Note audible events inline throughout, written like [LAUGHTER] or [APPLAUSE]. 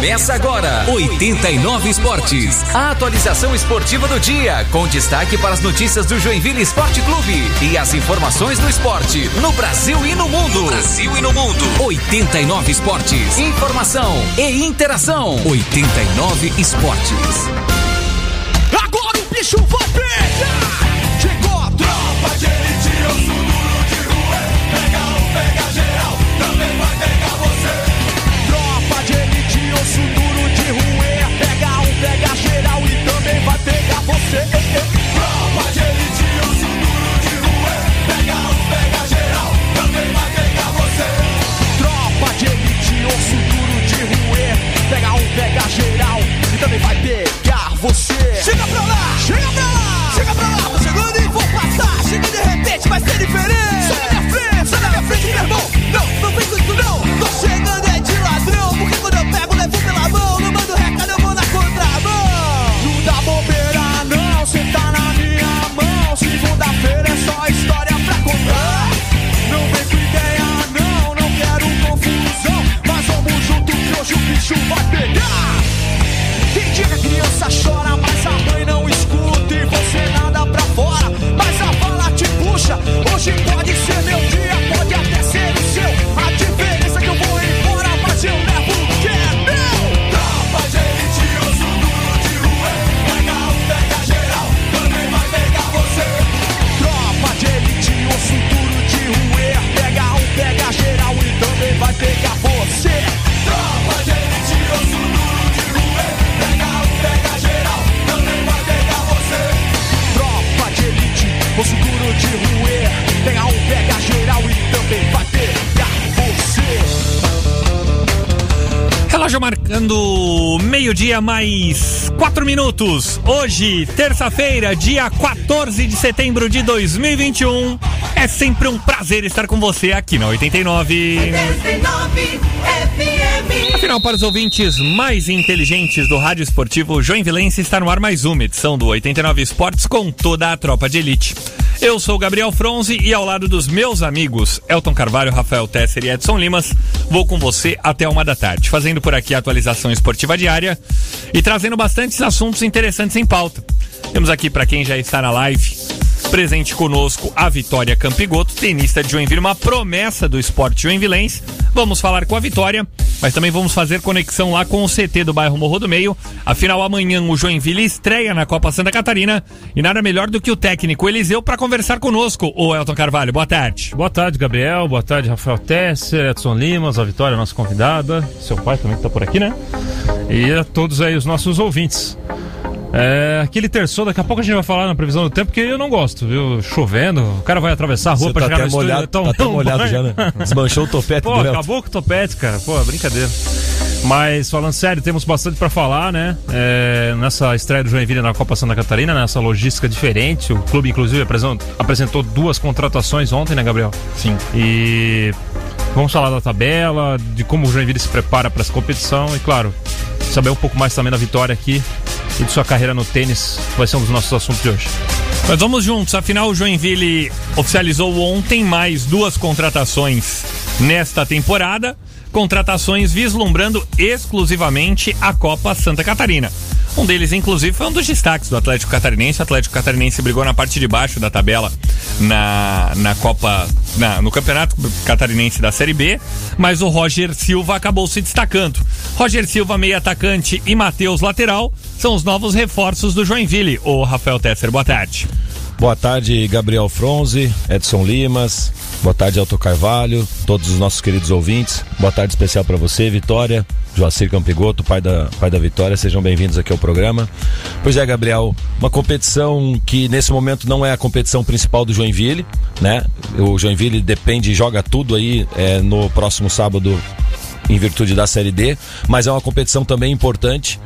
Começa agora, 89 Esportes. A atualização esportiva do dia, com destaque para as notícias do Joinville Esporte Clube e as informações do esporte no Brasil e no mundo. Brasil e no mundo. 89 Esportes. Informação e interação. 89 Esportes. Agora o bicho vai pegar! Chegou a tropa de elite, eu sou também vai pegar você. Chega pra lá, chega pra lá, chega pra lá, tô chegando e vou passar. Chega de repente, vai ser diferente. Meio-dia mais quatro minutos. Hoje, terça-feira, dia 14 de setembro de 2021. É sempre um prazer estar com você aqui na 89. 89 FM. Afinal, para os ouvintes mais inteligentes do rádio esportivo Joinvilense, está no ar mais uma edição do 89 Esportes com toda a tropa de elite. Eu sou o Gabriel Fronzi e ao lado dos meus amigos Elton Carvalho, Rafael Tesser e Edson Limas, vou com você até uma da tarde, fazendo por aqui a atualização esportiva diária e trazendo bastantes assuntos interessantes em pauta. Temos aqui para quem já está na live, presente conosco a Vitória Campigoto, tenista de Joinville, uma promessa do esporte joinvilense. Vamos falar com a Vitória, mas também vamos fazer conexão lá com o CT do bairro Morro do Meio. Afinal, amanhã o Joinville estreia na Copa Santa Catarina e nada melhor do que o técnico Eliseu para conversar conosco. O Elton Carvalho, boa tarde. Boa tarde, Gabriel. Boa tarde, Rafael Tesser, Edson Limas, a Vitória, nossa convidada. Seu pai também que tá por aqui, né? E a todos aí os nossos ouvintes. É, aquele terçou, daqui a pouco a gente vai falar na previsão do tempo, que eu não gosto, viu? Chovendo, o cara vai atravessar a rua Você pra tá chegar no estúdio, molhado, então tá até não molhado vai. já, né? Desmanchou o topete Pô, acabou com o topete, cara. Pô, brincadeira. Mas falando sério, temos bastante pra falar, né? É, nessa estreia do Joinville na Copa Santa Catarina, nessa logística diferente. O clube, inclusive, apresen- apresentou duas contratações ontem, né, Gabriel? Sim. E vamos falar da tabela, de como o Joinville se prepara para essa competição e, claro, saber um pouco mais também da vitória aqui e de sua carreira no tênis, vai ser um dos nossos assuntos de hoje. Mas vamos juntos, afinal o Joinville oficializou ontem mais duas contratações nesta temporada, contratações vislumbrando exclusivamente a Copa Santa Catarina. Um deles, inclusive, foi um dos destaques do Atlético Catarinense. O Atlético Catarinense brigou na parte de baixo da tabela na, na Copa, na- no Campeonato Catarinense da Série B, mas o Roger Silva acabou se destacando. Roger Silva, meio atacante, e Matheus, lateral, são os novos reforços do Joinville. O Rafael Tesser, boa tarde. Boa tarde, Gabriel Fronzi, Edson Limas. Boa tarde, Elton Carvalho, todos os nossos queridos ouvintes. Boa tarde especial para você, Vitória, Joacir Campigoto, pai da, pai da Vitória. Sejam bem-vindos aqui ao programa. Pois é, Gabriel, uma competição que nesse momento não é a competição principal do Joinville, né? O Joinville depende, joga tudo aí é, no próximo sábado em virtude da Série D, mas é uma competição também importante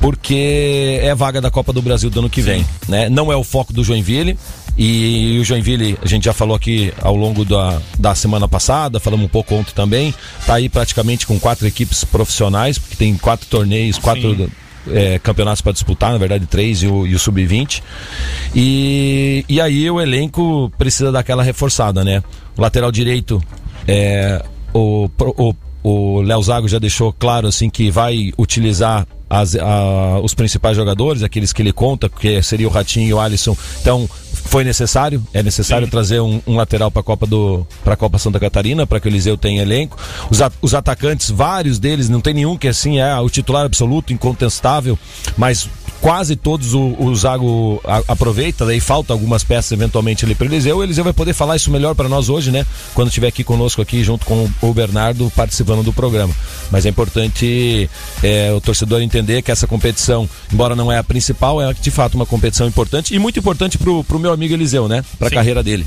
porque é vaga da Copa do Brasil do ano que vem, né? Não é o foco do Joinville e o Joinville, a gente já falou aqui ao longo da, da semana passada, falamos um pouco ontem também, tá aí praticamente com quatro equipes profissionais, porque tem quatro torneios, quatro é, campeonatos para disputar, na verdade três e o, o sub-20. E, e aí o elenco precisa daquela reforçada, né? O lateral direito é o, o, o Léo Zago já deixou claro assim que vai utilizar as- a- os principais jogadores, aqueles que ele conta, que seria o Ratinho e o Alisson. Então, foi necessário, é necessário trazer um, um lateral para a Copa do para Copa Santa Catarina, para que o Eliseu tenha elenco. Os, a- os atacantes, vários deles, não tem nenhum que assim é o titular absoluto, incontestável, mas quase todos o, o Zago a- aproveita, daí falta algumas peças eventualmente ali para o Eliseu. O Eliseu vai poder falar isso melhor para nós hoje, né? Quando estiver aqui conosco aqui junto com o Bernardo participando do programa. Mas é importante é, o torcedor entender que essa competição, embora não é a principal, é de fato uma competição importante e muito importante pro, pro meu amigo Eliseu, né? Pra Sim. carreira dele.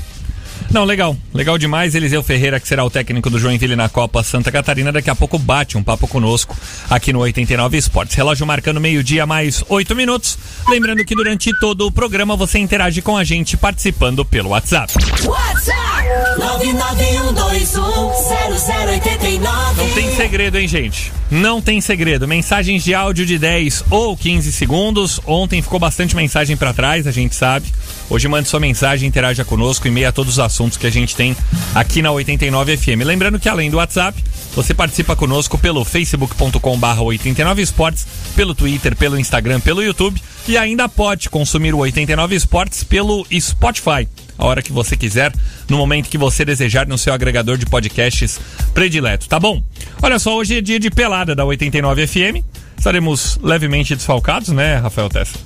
Não, legal. Legal demais. Eliseu Ferreira, que será o técnico do Joinville na Copa Santa Catarina, daqui a pouco bate um papo conosco aqui no 89 Esportes. Relógio marcando meio-dia mais oito minutos. Lembrando que durante todo o programa você interage com a gente participando pelo WhatsApp. WhatsApp 991210089. Não tem segredo, hein, gente? Não tem segredo. Mensagens de áudio de 10 ou 15 segundos. Ontem ficou bastante mensagem pra trás, a gente sabe. Hoje mande sua mensagem, interaja conosco em meio a todos os assuntos que a gente tem aqui na 89 FM. Lembrando que além do WhatsApp, você participa conosco pelo facebook.com/barra 89 Esportes, pelo Twitter, pelo Instagram, pelo YouTube e ainda pode consumir o 89 Esportes pelo Spotify a hora que você quiser, no momento que você desejar no seu agregador de podcasts predileto, tá bom? Olha só, hoje é dia de pelada da 89 FM. Estaremos levemente desfalcados, né, Rafael Tessa?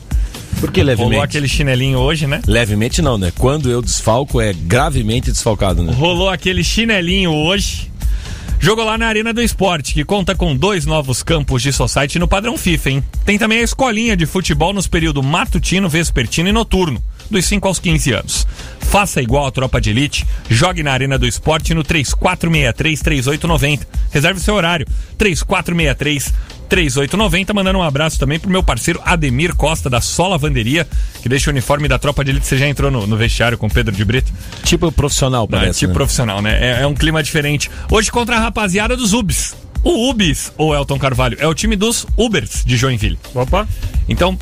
Por que Rolou levemente? aquele chinelinho hoje, né? Levemente não, né? Quando eu desfalco é gravemente desfalcado, né? Rolou aquele chinelinho hoje. Jogou lá na Arena do Esporte, que conta com dois novos campos de society no padrão FIFA, hein? Tem também a escolinha de futebol nos períodos matutino, vespertino e noturno, dos 5 aos 15 anos. Faça igual a tropa de elite, jogue na Arena do Esporte no 3463-3890. Reserve seu horário, 3463-3890. Mandando um abraço também pro meu parceiro Ademir Costa, da Sola Lavanderia, que deixa o uniforme da tropa de elite. Você já entrou no, no vestiário com o Pedro de Brito? Tipo profissional, Não, é parece. tipo né? profissional, né? É, é um clima diferente. Hoje contra a rapaziada dos Ubs. O Ubis, ou Elton Carvalho, é o time dos Ubers de Joinville. Opa. Então,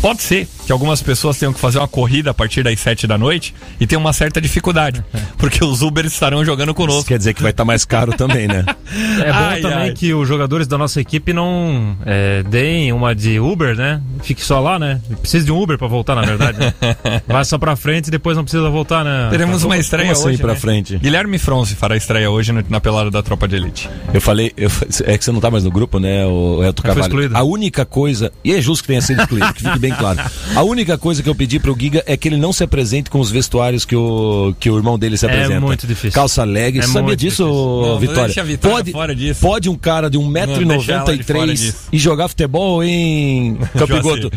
pode ser que algumas pessoas tenham que fazer uma corrida a partir das 7 da noite e tenham uma certa dificuldade, [LAUGHS] porque os Ubers estarão jogando Isso conosco. quer dizer que vai estar mais caro também, né? [LAUGHS] É bom Ai, também ai. que os jogadores da nossa equipe não é, deem uma de Uber, né? Fique só lá, né? Precisa de um Uber pra voltar, na verdade. né? [LAUGHS] Vai só pra frente e depois não precisa voltar, né? Teremos uma estreia como assim hoje. pra né? frente? Guilherme Fronzi fará estreia hoje na pelada da Tropa de Elite. Eu falei, eu é que você não tá mais no grupo, né, o Elton excluído. A única coisa, e é justo que tenha sido excluído, que fique bem claro. A única coisa que eu pedi pro Giga é que ele não se apresente com os vestuários que o, que o irmão dele se É apresenta. muito difícil. Calça leg, É você sabia disso. Não, Vitória? deixa a Vitória pode, fora disso. pode um cara de Não, deixa ela de fora 1,93m disso. e jogar futebol em [LAUGHS] Campigoto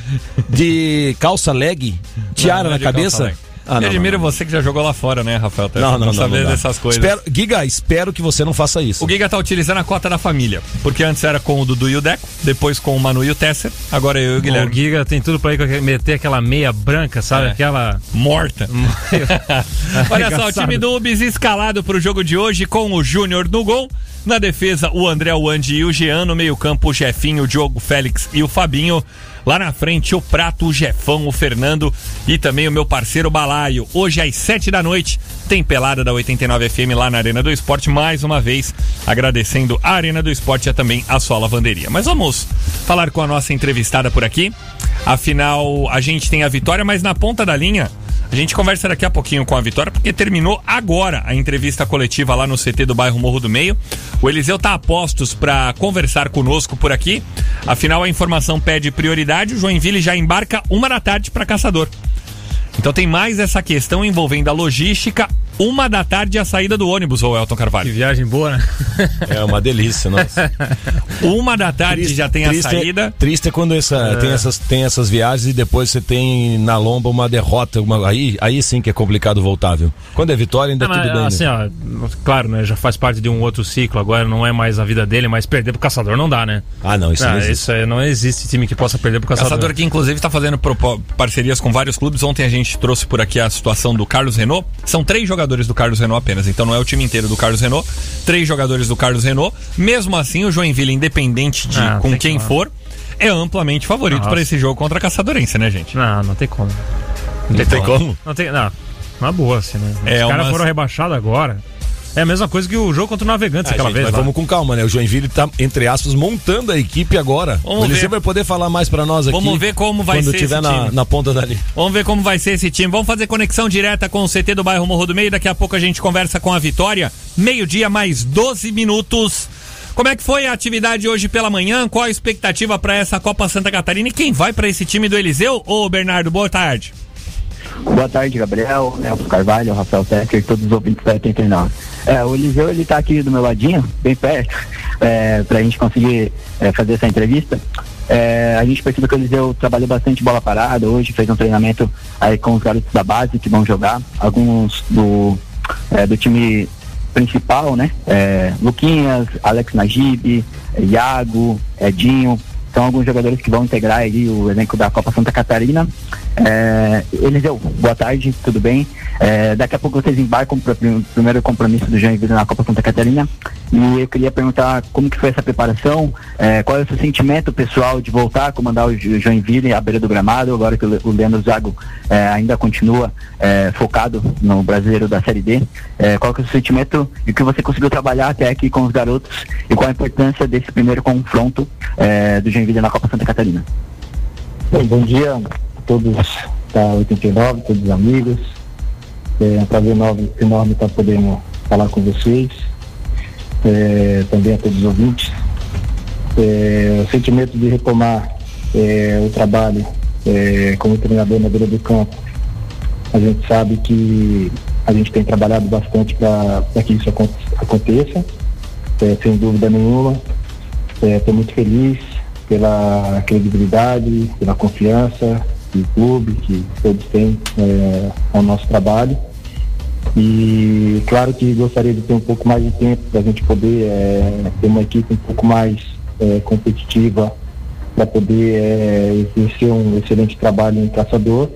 de calça leg, tiara Não, não na é calça cabeça? Ah, não. você que já jogou lá fora, né, Rafael? Tessa? Não, não, não. saber não dessas coisas. Espero, Giga, espero que você não faça isso. O Giga tá utilizando a cota da família. Porque antes era com o Dudu e o Deco, depois com o Manu e o Tesser, agora eu e o O Guilherme. Giga tem tudo pra ir meter aquela meia branca, sabe? É. Aquela. Morta. [LAUGHS] Olha só, o time do Ubis escalado pro jogo de hoje com o Júnior no gol. Na defesa, o André Wandi e o Jean. No meio-campo, o Jefinho, o Diogo Félix e o Fabinho. Lá na frente, o Prato, o Jefão, o Fernando e também o meu parceiro Balaio. Hoje, às 7 da noite, tem pelada da 89 FM lá na Arena do Esporte. Mais uma vez, agradecendo a Arena do Esporte e também a sua lavanderia. Mas vamos falar com a nossa entrevistada por aqui. Afinal, a gente tem a vitória, mas na ponta da linha. A gente conversa daqui a pouquinho com a Vitória, porque terminou agora a entrevista coletiva lá no CT do bairro Morro do Meio. O Eliseu tá a postos para conversar conosco por aqui. Afinal, a informação pede prioridade. O Joinville já embarca uma da tarde para Caçador. Então tem mais essa questão envolvendo a logística. Uma da tarde a saída do ônibus, ô Elton Que Carvalho. viagem boa, né? É uma delícia, nossa. [LAUGHS] Uma da tarde já tem a triste saída. É, triste é quando essa, tem, essas, tem essas viagens e depois você tem na lomba uma derrota. Uma, aí, aí sim que é complicado voltar, viu? Quando é vitória, ainda Não, tudo mas, bem. assim, né? ó, claro, né? Já faz parte de um outro ciclo, agora não é mais a vida dele, mas perder pro caçador não dá, né? Ah, não, isso Ah, não existe. isso aí, não existe time que possa perder pro caçador. Caçador que inclusive está fazendo parcerias com vários clubes. Ontem a gente trouxe por aqui a situação do Carlos Renault. São três jogadores do Carlos Renault apenas, então não é o time inteiro do Carlos Renault. Três jogadores do Carlos Renault. Mesmo assim, o Joinville, independente de Ah, com tem quem que- for, é amplamente favorito para esse jogo contra a Caçadorense, né, gente? Não, não tem como. Não tem como? Não tem. Não, uma boa, assim, né? Os É, caras umas- foram rebaixados agora. É a mesma coisa que o jogo contra o Navegantes Ah, aquela gente, vez. mas lá. vamos com calma, né? O Joinville tá, entre aspas, montando a equipe agora. Vamos o Eliseu ver. vai poder falar mais pra nós aqui. Vamos ver como vai quando ser tiver esse na, na ponta dali. Vamos ver como vai ser esse time. Vamos fazer conexão direta com o CT do bairro Morro do Meio. Daqui a pouco a gente conversa com a Vitória. Meio-dia, mais 12 minutos. Como é que foi a atividade hoje pela manhã? Qual a expectativa para essa Copa Santa Catarina? E quem vai para esse time do Eliseu? Ô, Bernardo, boa tarde. Boa tarde, Gabriel, Nelson Carvalho, Rafael Tecker todos os ouvintes da 89. É, o Eliseu, ele tá aqui do meu ladinho, bem perto, é, pra gente conseguir é, fazer essa entrevista. É, a gente percebeu que o Eliseu trabalhou bastante bola parada hoje, fez um treinamento aí com os garotos da base que vão jogar, alguns do, é, do time principal, né? É, Luquinhas, Alex Najib, é, Iago, Edinho, são alguns jogadores que vão integrar aí o elenco da Copa Santa Catarina. É, Eliseu, boa tarde, tudo bem? É, daqui a pouco vocês embarcam para o primeiro compromisso do Joinville na Copa Santa Catarina e eu queria perguntar como que foi essa preparação, é, qual é o seu sentimento pessoal de voltar a comandar o Jo- Joinville à beira do gramado, agora que o Le- o Leandro Zago é, ainda continua é, focado no brasileiro da Série D. É, qual que é o seu sentimento e o que você conseguiu trabalhar até aqui com os garotos e qual a importância desse primeiro confronto é, do Joinville na Copa Santa Catarina? Bem, bom dia todos da 89, todos os amigos. É um prazer enorme, enorme estar podendo falar com vocês. É, também a todos os ouvintes. É, o sentimento de retomar é, o trabalho é, como treinador na beira do campo. A gente sabe que a gente tem trabalhado bastante para que isso acon- aconteça, é, sem dúvida nenhuma. Estou muito feliz pela credibilidade, pela confiança que o clube, que todos têm é, ao nosso trabalho. E claro que gostaria de ter um pouco mais de tempo para a gente poder é, ter uma equipe um pouco mais é, competitiva para poder é, exercer um excelente trabalho em caçador.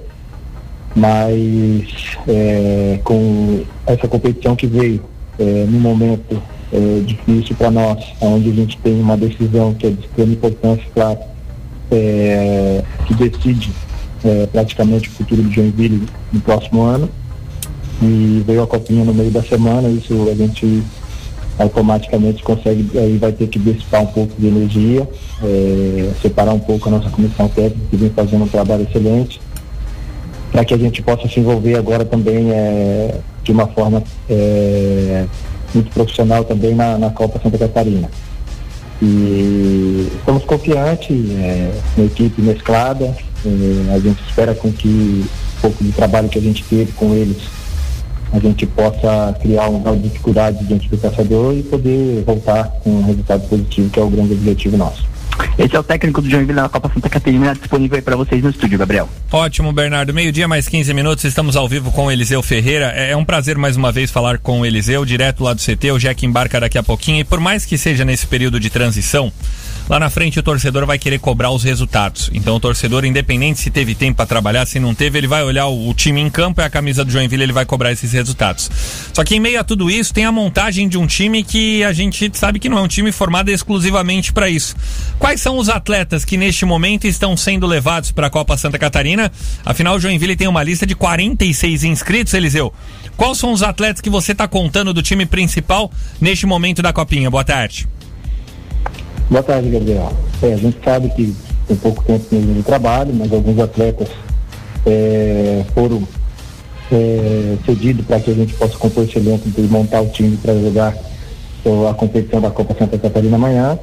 Mas é, com essa competição que veio é, no momento é, difícil para nós, onde a gente tem uma decisão que é de extrema importância, claro, é, que decide é, praticamente o futuro do Joinville no próximo ano. E veio a copinha no meio da semana, isso a gente automaticamente consegue, aí vai ter que dissipar um pouco de energia, é, separar um pouco a nossa comissão técnica que vem fazendo um trabalho excelente, para que a gente possa se envolver agora também é, de uma forma é, muito profissional também na, na Copa Santa Catarina. E estamos confiantes é, na equipe mesclada, é, a gente espera com que um pouco de trabalho que a gente teve com eles a gente possa criar um grau de dificuldade diante do caçador e poder voltar com um resultado positivo, que é o grande objetivo nosso. Esse é o técnico do Joinville na Copa Santa Catarina, disponível aí para vocês no estúdio, Gabriel. Ótimo, Bernardo. Meio-dia, mais 15 minutos. Estamos ao vivo com o Eliseu Ferreira. É é um prazer mais uma vez falar com o Eliseu, direto lá do CT. O Jack embarca daqui a pouquinho. E por mais que seja nesse período de transição, lá na frente o torcedor vai querer cobrar os resultados. Então o torcedor, independente se teve tempo para trabalhar, se não teve, ele vai olhar o, o time em campo e a camisa do Joinville ele vai cobrar esses resultados. Só que em meio a tudo isso, tem a montagem de um time que a gente sabe que não é um time formado exclusivamente para isso. Quais são os atletas que neste momento estão sendo levados para a Copa Santa Catarina? Afinal, o Joinville tem uma lista de 46 inscritos, Eliseu. Quais são os atletas que você está contando do time principal neste momento da Copinha? Boa tarde. Boa tarde, Gabriel. É, a gente sabe que tem pouco tempo mesmo de trabalho, mas alguns atletas é, foram é, cedidos para que a gente possa compor esse elenco e montar o time para jogar então, a competição da Copa Santa Catarina amanhã.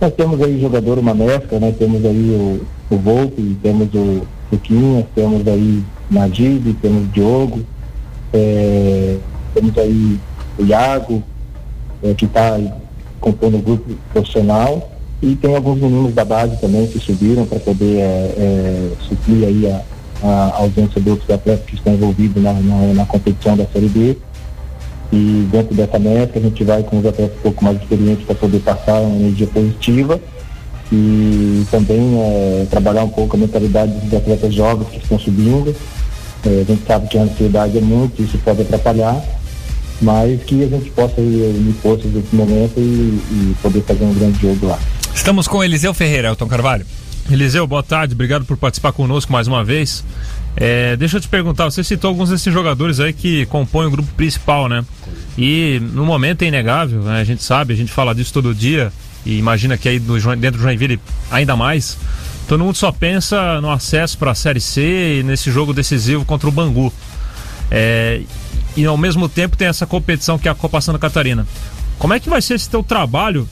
Nós temos aí jogador, uma mescla, né? Temos aí o, o Volpe, temos o Luquinhas, temos aí Najib, temos o Diogo, é, temos aí o Iago, é, que está compondo o grupo profissional e tem alguns meninos da base também que subiram para poder é, é, suprir aí a, a ausência de outros atletas que estão envolvidos na, na, na competição da Série B. E dentro dessa meta a gente vai com os atletas um pouco mais experientes para poder passar uma energia positiva e também é, trabalhar um pouco a mentalidade dos atletas jovens que estão subindo. É, a gente sabe que a ansiedade é muito, isso pode atrapalhar, mas que a gente possa ir unir forças nesse momento e, e poder fazer um grande jogo lá. Estamos com Eliseu Ferreira, Elton Carvalho. Eliseu, boa tarde, obrigado por participar conosco mais uma vez. É, deixa eu te perguntar, você citou alguns desses jogadores aí que compõem o grupo principal, né? E no momento é inegável, né? a gente sabe, a gente fala disso todo dia, e imagina que aí do, dentro do Joinville ainda mais. Todo mundo só pensa no acesso para a Série C e nesse jogo decisivo contra o Bangu. É, e ao mesmo tempo tem essa competição que é a Copa Santa Catarina. Como é que vai ser esse teu trabalho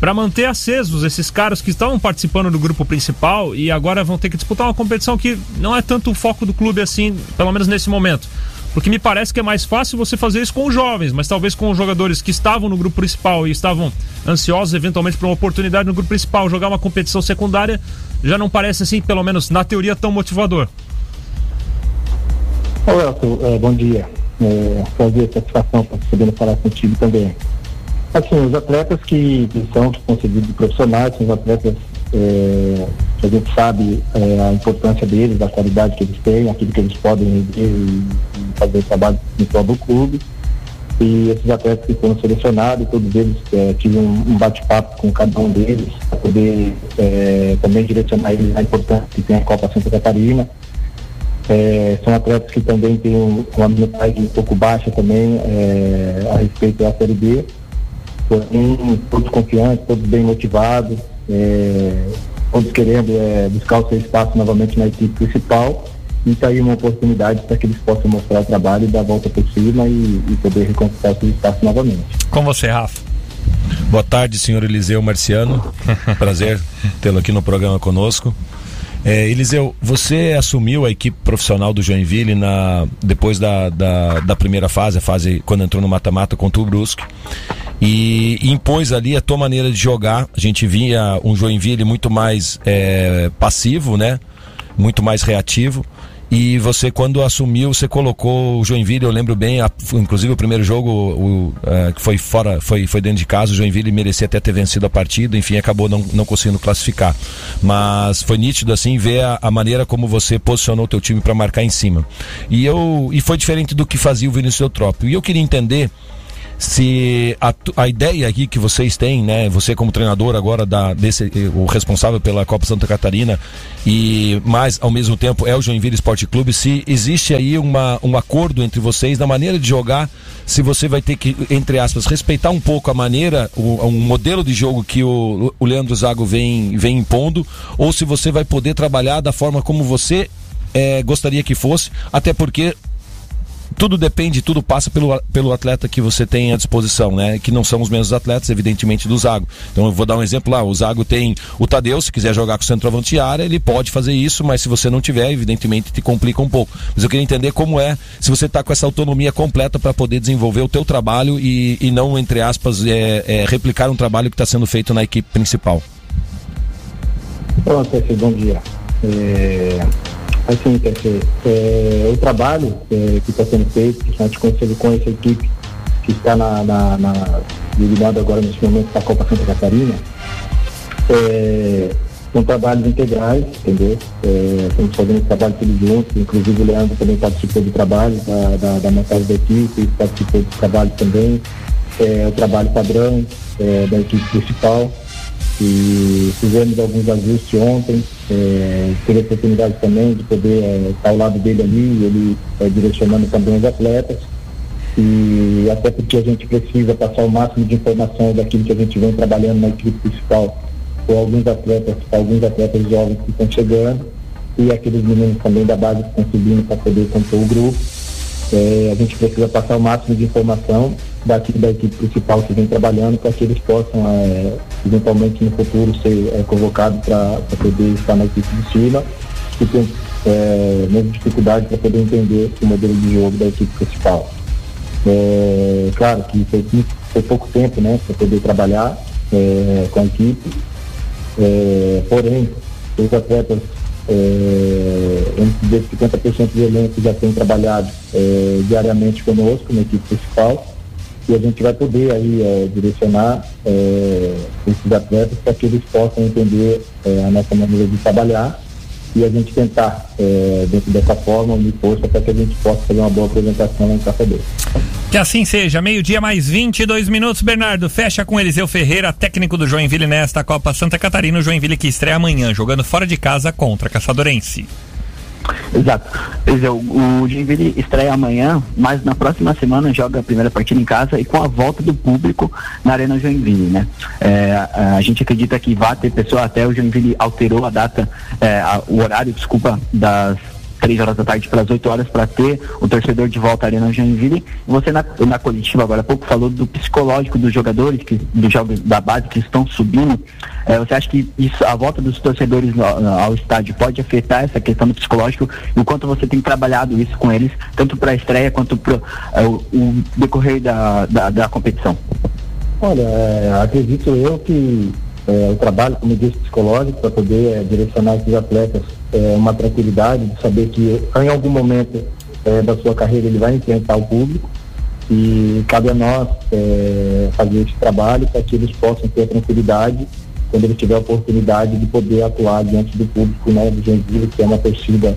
para manter acesos esses caras que estavam participando do grupo principal e agora vão ter que disputar uma competição que não é tanto o foco do clube assim, pelo menos nesse momento. Porque me parece que é mais fácil você fazer isso com os jovens, mas talvez com os jogadores que estavam no grupo principal e estavam ansiosos eventualmente por uma oportunidade no grupo principal, jogar uma competição secundária, já não parece assim, pelo menos na teoria, tão motivador. Ô Elton, é, bom dia. É, prazer, satisfação para podendo falar contigo também. Assim, os atletas que, que são concedidos profissionais, são os atletas é, que a gente sabe é, a importância deles, a qualidade que eles têm, aquilo que eles podem render e, fazer trabalho em prol clube. E esses atletas que foram selecionados, todos eles é, tive um, um bate-papo com cada um deles para poder é, também direcionar eles na importância que tem a Copa Santa Catarina. É, são atletas que também têm um- uma minutagem um pouco baixa também é, a respeito da Série B. Porém, todos confiantes, todos bem motivados, é, todos querendo é, buscar o seu espaço novamente na equipe principal. E está aí uma oportunidade para que eles possam mostrar o trabalho e dar a volta por cima e, e poder reconquistar o seu espaço novamente. Com você, Rafa. Boa tarde, senhor Eliseu Marciano. [LAUGHS] Prazer tê-lo aqui no programa conosco. É, Eliseu, você assumiu a equipe profissional do Joinville na, depois da, da, da primeira fase, a fase quando entrou no mata-mata contra o Brusque, e impôs ali a tua maneira de jogar. A gente via um Joinville muito mais é, passivo, né? Muito mais reativo. E você, quando assumiu, você colocou o Joinville, eu lembro bem, a- inclusive o primeiro jogo o, eh, que foi fora, foi, foi dentro de casa, o Joinville merecia até ter vencido a partida, enfim, acabou não, não conseguindo classificar. Mas foi nítido assim ver a, a maneira como você posicionou o teu time para marcar em cima. E eu e foi diferente do que fazia o Vinícius Eutrópio. E eu queria entender se a, a ideia aqui que vocês têm, né, você como treinador agora da desse o responsável pela Copa Santa Catarina e mais ao mesmo tempo é o Joinville Esporte Clube, se existe aí uma, um acordo entre vocês na maneira de jogar, se você vai ter que entre aspas respeitar um pouco a maneira, o, um modelo de jogo que o, o Leandro Zago vem vem impondo, ou se você vai poder trabalhar da forma como você eh, gostaria que fosse, até porque tudo depende, tudo passa pelo, pelo atleta que você tem à disposição, né? Que não são os mesmos atletas, evidentemente, do Zago. Então eu vou dar um exemplo lá, o Zago tem o Tadeu, se quiser jogar com o centroavante área, ele pode fazer isso, mas se você não tiver, evidentemente te complica um pouco. Mas eu queria entender como é, se você está com essa autonomia completa para poder desenvolver o teu trabalho e, e não, entre aspas, é, é, replicar um trabalho que está sendo feito na equipe principal. Pronto, Pepe, bom dia. É, assim, Pepe, é, o trabalho é, que está sendo feito, que a gente conseguiu com essa equipe que está na, na, na agora nesse momento da Copa Santa Catarina, é, são trabalhos integrais, entendeu? É, estamos fazendo trabalho todos juntos, inclusive o Leandro também participou do trabalho, da, da, da montagem da equipe, participou do trabalho também, é, o trabalho padrão é, da equipe principal e fizemos alguns ajustes ontem, é, tive a oportunidade também de poder é, estar ao lado dele ali, ele é, direcionando também os atletas e até porque a gente precisa passar o máximo de informação daquilo que a gente vem trabalhando na equipe principal com alguns atletas, alguns atletas jovens que estão chegando e aqueles meninos também da base que estão subindo para poder compor o grupo. É, a gente precisa passar o máximo de informação daqui da equipe principal que vem trabalhando para que eles possam, é, eventualmente no futuro, ser é, convocados para poder estar na equipe de cima. E tem é, mesmo dificuldade para poder entender o modelo de jogo da equipe principal. É, claro que foi, foi pouco tempo né, para poder trabalhar é, com a equipe, é, porém, os atletas, é, que 50% do elenco já tem trabalhado é, diariamente conosco na equipe principal e a gente vai poder aí é, direcionar é, esses atletas para que eles possam entender é, a nossa maneira de trabalhar e a gente tentar, é, dentro dessa forma, unir força para que a gente possa fazer uma boa apresentação em Caçador. Que assim seja. Meio-dia mais 22 minutos. Bernardo, fecha com Eliseu Ferreira, técnico do Joinville nesta Copa Santa Catarina. O Joinville que estreia amanhã, jogando fora de casa contra Caçadorense. Exato. Eliseu, o Joinville estreia amanhã, mas na próxima semana joga a primeira partida em casa e com a volta do público na Arena Joinville, né? É, a, a gente acredita que vai ter pessoa, até o Joinville alterou a data, é, a- o horário, desculpa, das três horas da tarde para as 8 horas para ter o torcedor de volta à Arena Joinville. Você na, na coletiva agora há pouco falou do psicológico dos jogadores, que, dos jogos da base que estão subindo. É, você acha que isso, a volta dos torcedores ao, ao estádio pode afetar essa questão do psicológico e quanto você tem trabalhado isso com eles, tanto para a estreia quanto para o, o decorrer da, da, da competição? Olha, é, acredito eu que é, o trabalho, como eu disse, psicológico, para poder é, direcionar esses atletas é, uma tranquilidade de saber que em algum momento é, da sua carreira ele vai enfrentar o público e cabe a nós é, fazer esse trabalho para que eles possam ter a tranquilidade quando ele tiver a oportunidade de poder atuar diante do público né, do Joinville, que é uma torcida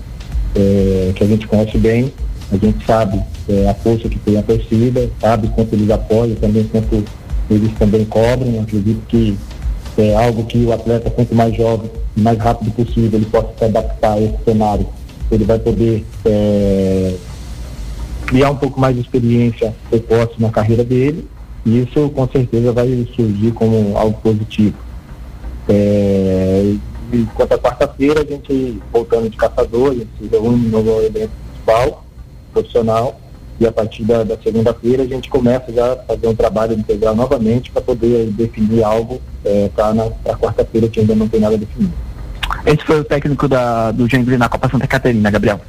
é, que a gente conhece bem, a gente sabe é, a força que tem a torcida, sabe quanto eles apoiam, também quanto eles também cobram. Acredito que é algo que o atleta, quanto mais jovem, mais rápido possível, ele possa se adaptar a esse cenário. Ele vai poder é, criar um pouco mais de experiência precoce na carreira dele, e isso com certeza vai surgir como algo positivo. É, e quarta-feira, a gente, voltando de caçador, a gente se reúne no evento principal, profissional, e a partir da, da segunda-feira a gente começa já a fazer um trabalho integral novamente para poder definir algo para na pra quarta-feira que ainda não tem nada definido. Esse foi o técnico da, do Joinville na Copa Santa Catarina, Gabriel.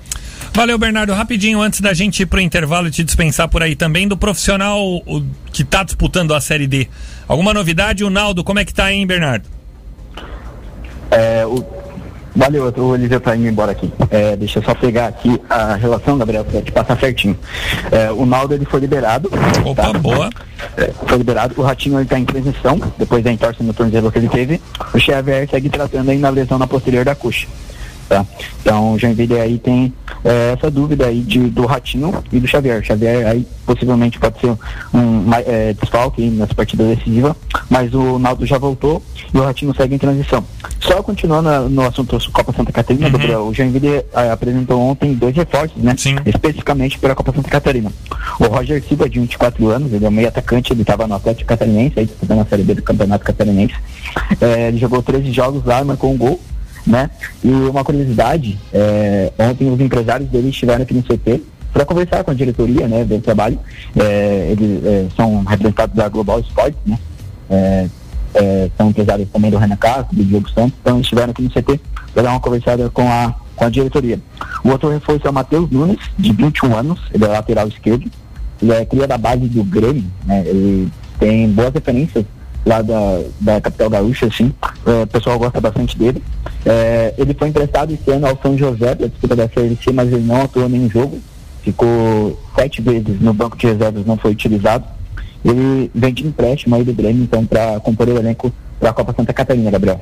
Valeu, Bernardo. Rapidinho, antes da gente ir pro intervalo e te dispensar por aí também, do profissional o, que tá disputando a Série D. Alguma novidade? O Naldo, como é que tá, hein, Bernardo? É, o... Valeu, o Eliseu tá indo embora aqui. É, deixa eu só pegar aqui a relação, Gabriel, pra te passar certinho. É, o Naldo ele foi liberado. Opa, boa. É, foi liberado. O Ratinho ele tá em transição, depois da entorse no tornozelo que ele teve. O Xavier segue tratando ainda a lesão na posterior da coxa. Tá? Então o Joinville aí tem é, essa dúvida aí de, do Ratinho e do Xavier. Xavier aí possivelmente pode ser um é, desfalque nessa partida decisiva, mas o Naldo já voltou e o Ratinho segue em transição. Só continuando a- no assunto Copa Santa Catarina, Gabriel, o Joinville é, apresentou ontem dois reforços, né? Especificamente para a Copa Santa Catarina. O Roger Silva, de 24 anos, ele é um meio atacante, ele estava no Atlético Catarinense, aí disputando a Série B do Campeonato Catarinense. É, ele jogou 13 jogos lá, marcou um gol né? E uma curiosidade, é, ontem os empresários dele estiveram aqui no CT para conversar com a diretoria, né, do trabalho. É, eles é, são representados da Global Sports, né? É, é, são empresários também do Renan Castro, do Diogo Santos, então eles estiveram aqui no CT para dar uma conversada com a, com a diretoria. O outro reforço é o Matheus Nunes, de 21 anos, ele é lateral esquerdo, ele é cria da base do Grêmio, né? Ele tem boas referências lá da, da capital gaúcha, assim, É, o pessoal gosta bastante dele. É, ele foi emprestado esse ano ao São José, da disputa da CLC, mas ele não atuou nenhum jogo, ficou sete vezes no banco de reservas, não foi utilizado. Ele vem de empréstimo aí do Grêmio, então, para compor o elenco para a Copa Santa Catarina, Gabriel.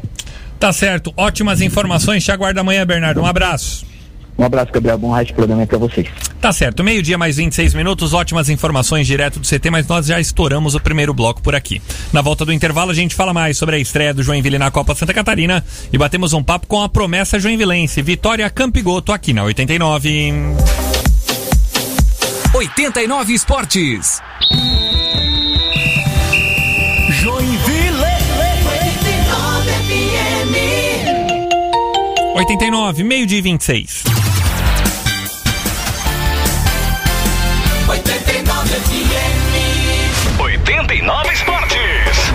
Tá certo. Ótimas informações. Te aguardo amanhã, Bernardo. Um abraço. Um abraço, Gabriel. Bom resto de programa aí para vocês. Tá certo, meio-dia mais 26 minutos, ótimas informações direto do CT, mas nós já estouramos o primeiro bloco por aqui. Na volta do intervalo, a gente fala mais sobre a estreia do Joinville na Copa Santa Catarina e batemos um papo com a promessa joinvilense, Vitória Campigoto, aqui na 89. 89 Esportes. Joinville. 89 FM. 89, meio-dia e 26. 89 Esportes.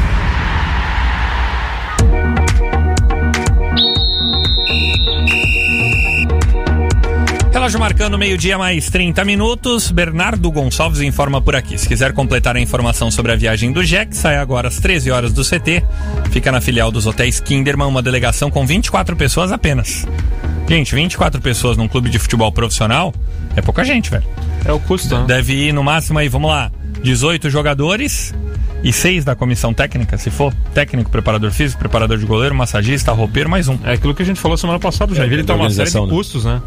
Relógio marcando meio-dia mais 30 minutos. Bernardo Gonçalves informa por aqui. Se quiser completar a informação sobre a viagem do Jack, sai agora às 13 horas do CT. Fica na filial dos hotéis Kinderman, uma delegação com 24 pessoas apenas. Gente, 24 pessoas num clube de futebol profissional é pouca gente, velho. É o custo, né? Deve ir no máximo aí, vamos lá, 18 jogadores e seis da comissão técnica, se for técnico, preparador físico, preparador de goleiro, massagista, roupeiro, mais um. É aquilo que a gente falou semana passada, o Joinville tem uma série de né? custos, né?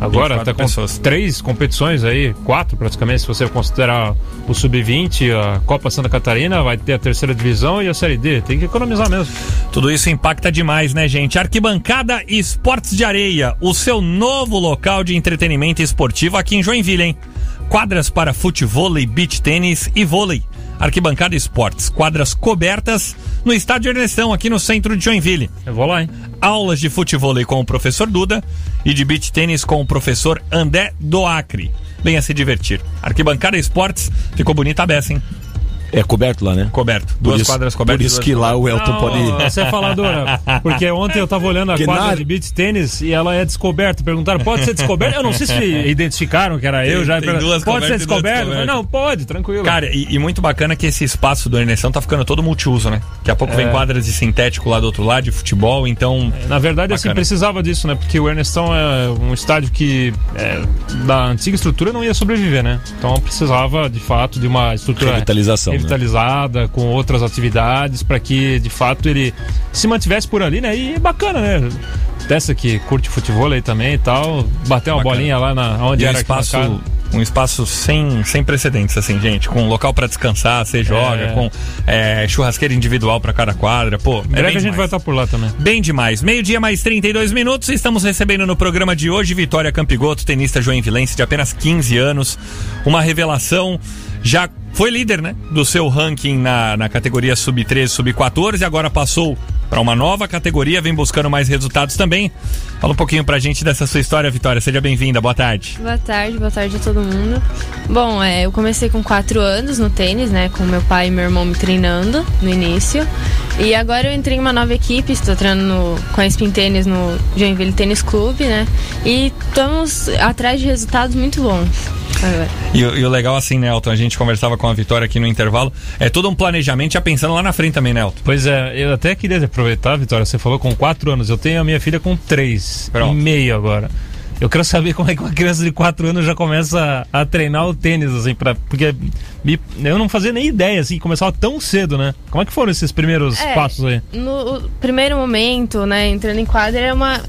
Agora, 24 até com pessoas. três competições aí, quatro praticamente, se você considerar o Sub-20, a Copa Santa Catarina, vai ter a terceira divisão e a Série D. Tem que economizar mesmo. Tudo isso impacta demais, né, gente? Arquibancada Esportes de Areia, o seu novo local de entretenimento esportivo aqui em Joinville, hein? Quadras para futevôlei, beach tênis e vôlei. Arquibancada Esportes, quadras cobertas no estádio Ernestão, aqui no centro de Joinville. Eu vou lá, hein? Aulas de futevôlei com o professor Duda e de beach tênis com o professor André Doacre. Venha se divertir. Arquibancada Esportes, ficou bonita a beça, hein? É coberto lá, né? Coberto. Duas isso- quadras cobertas. Por isso que lá o Elton Não, pode. Você é faladora. Porque ontem eu tava olhando a Que quadra na- de beach tênis e ela é descoberta. Perguntaram, pode ser descoberta? Eu não sei se [LAUGHS] identificaram que era eu já. tem duas pode ser descobertas. Não, pode, tranquilo. Cara, e, e muito bacana que esse espaço do Ernestão tá ficando todo multiuso, né? Daqui a pouco vem É. quadras de sintético lá do outro lado, de futebol, então. Na verdade, assim, Bacana. precisava disso, né? Porque o Ernestão é um estádio que, é, da antiga estrutura, não ia sobreviver, né? Então precisava, de fato, de uma estrutura Revitalização, né? revitalizada, com outras atividades, para que, de fato, ele se mantivesse por ali, né? E é bacana, né? Dessa que curte futebol aí também e tal, bater uma Bacana. bolinha lá na, onde E um era espaço, um espaço sem, sem precedentes, assim, gente. Com local pra descansar, você joga, É. com é, churrasqueira individual pra cada quadra. Pô, é Breve bem a gente vai estar por lá também. Bem demais. Meio-dia mais 32 minutos. Estamos recebendo no programa de hoje Vitória Campigoto, tenista joinvilense de apenas 15 anos. Uma revelação. Já foi líder, né? Do seu ranking na, na categoria sub-13, sub-14. Agora passou para uma nova categoria, vem buscando mais resultados também. Fala um pouquinho pra gente dessa sua história, Vitória. Seja bem-vinda. Boa tarde. Boa tarde, boa tarde a todo mundo. Bom, é, eu comecei com 4 anos no tênis, né? Com meu pai e meu irmão me treinando no início. E agora eu entrei em uma nova equipe, estou treinando no- com a Spin Tênis no Joinville Tênis Clube, né? E estamos atrás de resultados muito bons. E, o- e o legal, assim, né, Elton? A gente conversava com a Vitória aqui no intervalo. É todo um planejamento já pensando lá na frente também, né, Elton? Pois é, eu até queria aproveitar, Vitória, você falou com 4 anos. Eu tenho a minha filha com 3 Pronto. e meio agora. Eu quero saber como é que uma criança de 4 anos já começa a, a treinar o tênis, assim, pra, porque me- eu não fazia nem ideia, assim, começava tão cedo, né? Como é que foram esses primeiros É. passos aí? No primeiro momento, né, entrando em quadra é uma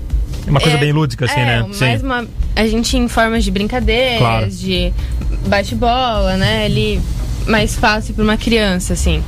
Uma coisa É, bem lúdica, assim, é, né? mais uma. A gente em formas de brincadeiras, Claro. de bate-bola, né? Ali mais fácil para uma criança, assim.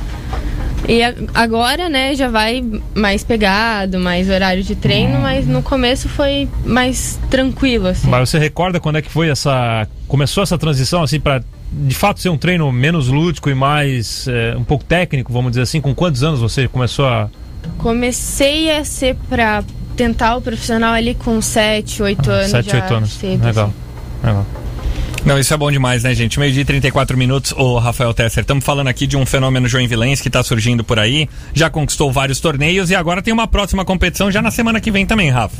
E agora, né, já vai mais pegado, mais horário de treino, mas no começo foi mais tranquilo, assim. Mas você recorda quando é que foi essa. Começou essa transição, assim, pra de fato ser um treino menos lúdico e mais. é, um pouco técnico, vamos dizer assim? Com quantos anos você começou a. Comecei a ser pra tentar o profissional ali com 7, 8 anos. 7, já 8 anos. cedo, Legal. assim. Legal. Não, isso é bom demais, né, gente? Meio dia e 34 minutos. Ô, Rafael Tesser, estamos falando aqui de um fenômeno joinvilense que está surgindo por aí. Já conquistou vários torneios e agora tem uma próxima competição já na semana que vem também, Rafa.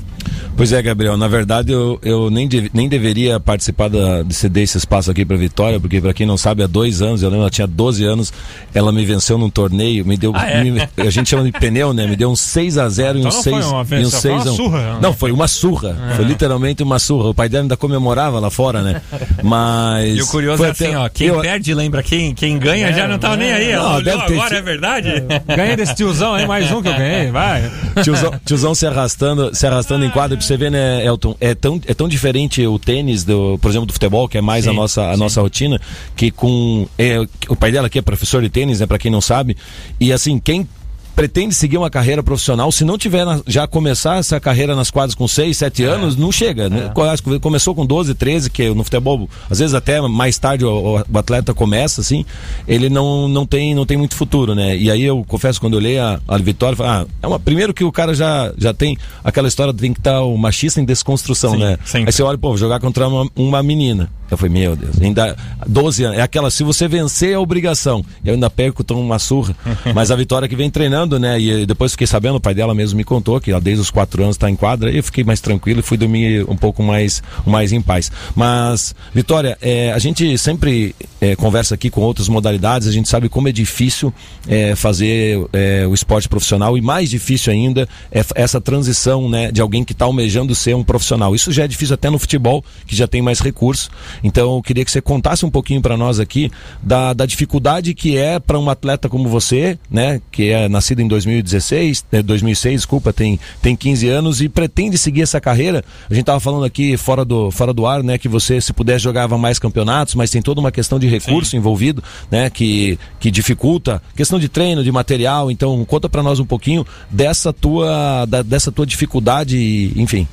Pois é, Gabriel. Na verdade, eu, eu nem, dev- nem deveria participar da, de ceder esse espaço aqui para Vitória, porque para quem não sabe, há dois anos, eu lembro, ela tinha 12 anos, ela me venceu num torneio, me deu. Ah, é? me- a gente chama de pneu, né? Me deu um 6 a 0 e um Então não foi 6 uma e um vença, foi 6 uma a 1. surra, né? Não, foi uma surra. Foi literalmente uma surra. O pai dela ainda comemorava lá fora, né? [LAUGHS] Mas. E o curioso foi é assim, até- ó, quem eu- perde lembra quem, quem ganha É, já não tava nem aí. não, Ela olhou deve ter agora, é verdade? [LAUGHS] Ganhei desse tiozão aí, mais um que eu ganhei, vai. Tiozão, tiozão se arrastando, se arrastando em quadra pra você ver, né, Elton? É tão, é tão diferente o tênis, do, por exemplo, do futebol, que é mais a Sim, nossa, a nossa rotina, que com. é, o pai dela aqui é professor de tênis, né, pra quem não sabe. E assim, quem pretende seguir uma carreira profissional, se não tiver na- já começar essa carreira nas quadras com 6, 7 anos, não chega. né? Acho que Começou com 12, 13, que no futebol, às vezes até mais tarde o, o atleta começa, assim, ele não, não, tem, não tem muito futuro, né? E aí eu confesso, quando eu olhei a, a Vitória, falei, ah, é uma, primeiro que o cara já, já tem aquela história, tem que estar o machista em desconstrução, Sim, né? sempre. Aí você olha, pô, jogar contra uma, uma menina. Eu falei, meu Deus, ainda 12 anos, é aquela, se você vencer é obrigação. Eu ainda perco, tomo uma surra. [LAUGHS] Mas a Vitória que vem treinando, né? E depois fiquei sabendo, o pai dela mesmo me contou que ela desde os 4 anos está em quadra, e eu fiquei mais tranquilo e fui dormir um pouco mais, mais em paz. Mas, Vitória, é, a gente sempre é, conversa aqui com outras modalidades, a gente sabe como é difícil é, fazer é, o esporte profissional e mais difícil ainda é essa transição né, de alguém que está almejando ser um profissional. Isso já é difícil até no futebol, que já tem mais recursos. Então eu queria que você contasse um pouquinho para nós aqui da, da dificuldade que é para um atleta como você, né, que é nascido em 2016, eh, 2006, desculpa, tem, tem 15 anos e pretende seguir essa carreira. A gente tava falando aqui fora do, fora do ar, né, que você se pudesse jogava mais campeonatos, mas tem toda uma questão de recurso envolvido, né, que, que dificulta, questão de treino, de material. Então conta para nós um pouquinho dessa tua, da- dessa tua dificuldade, enfim.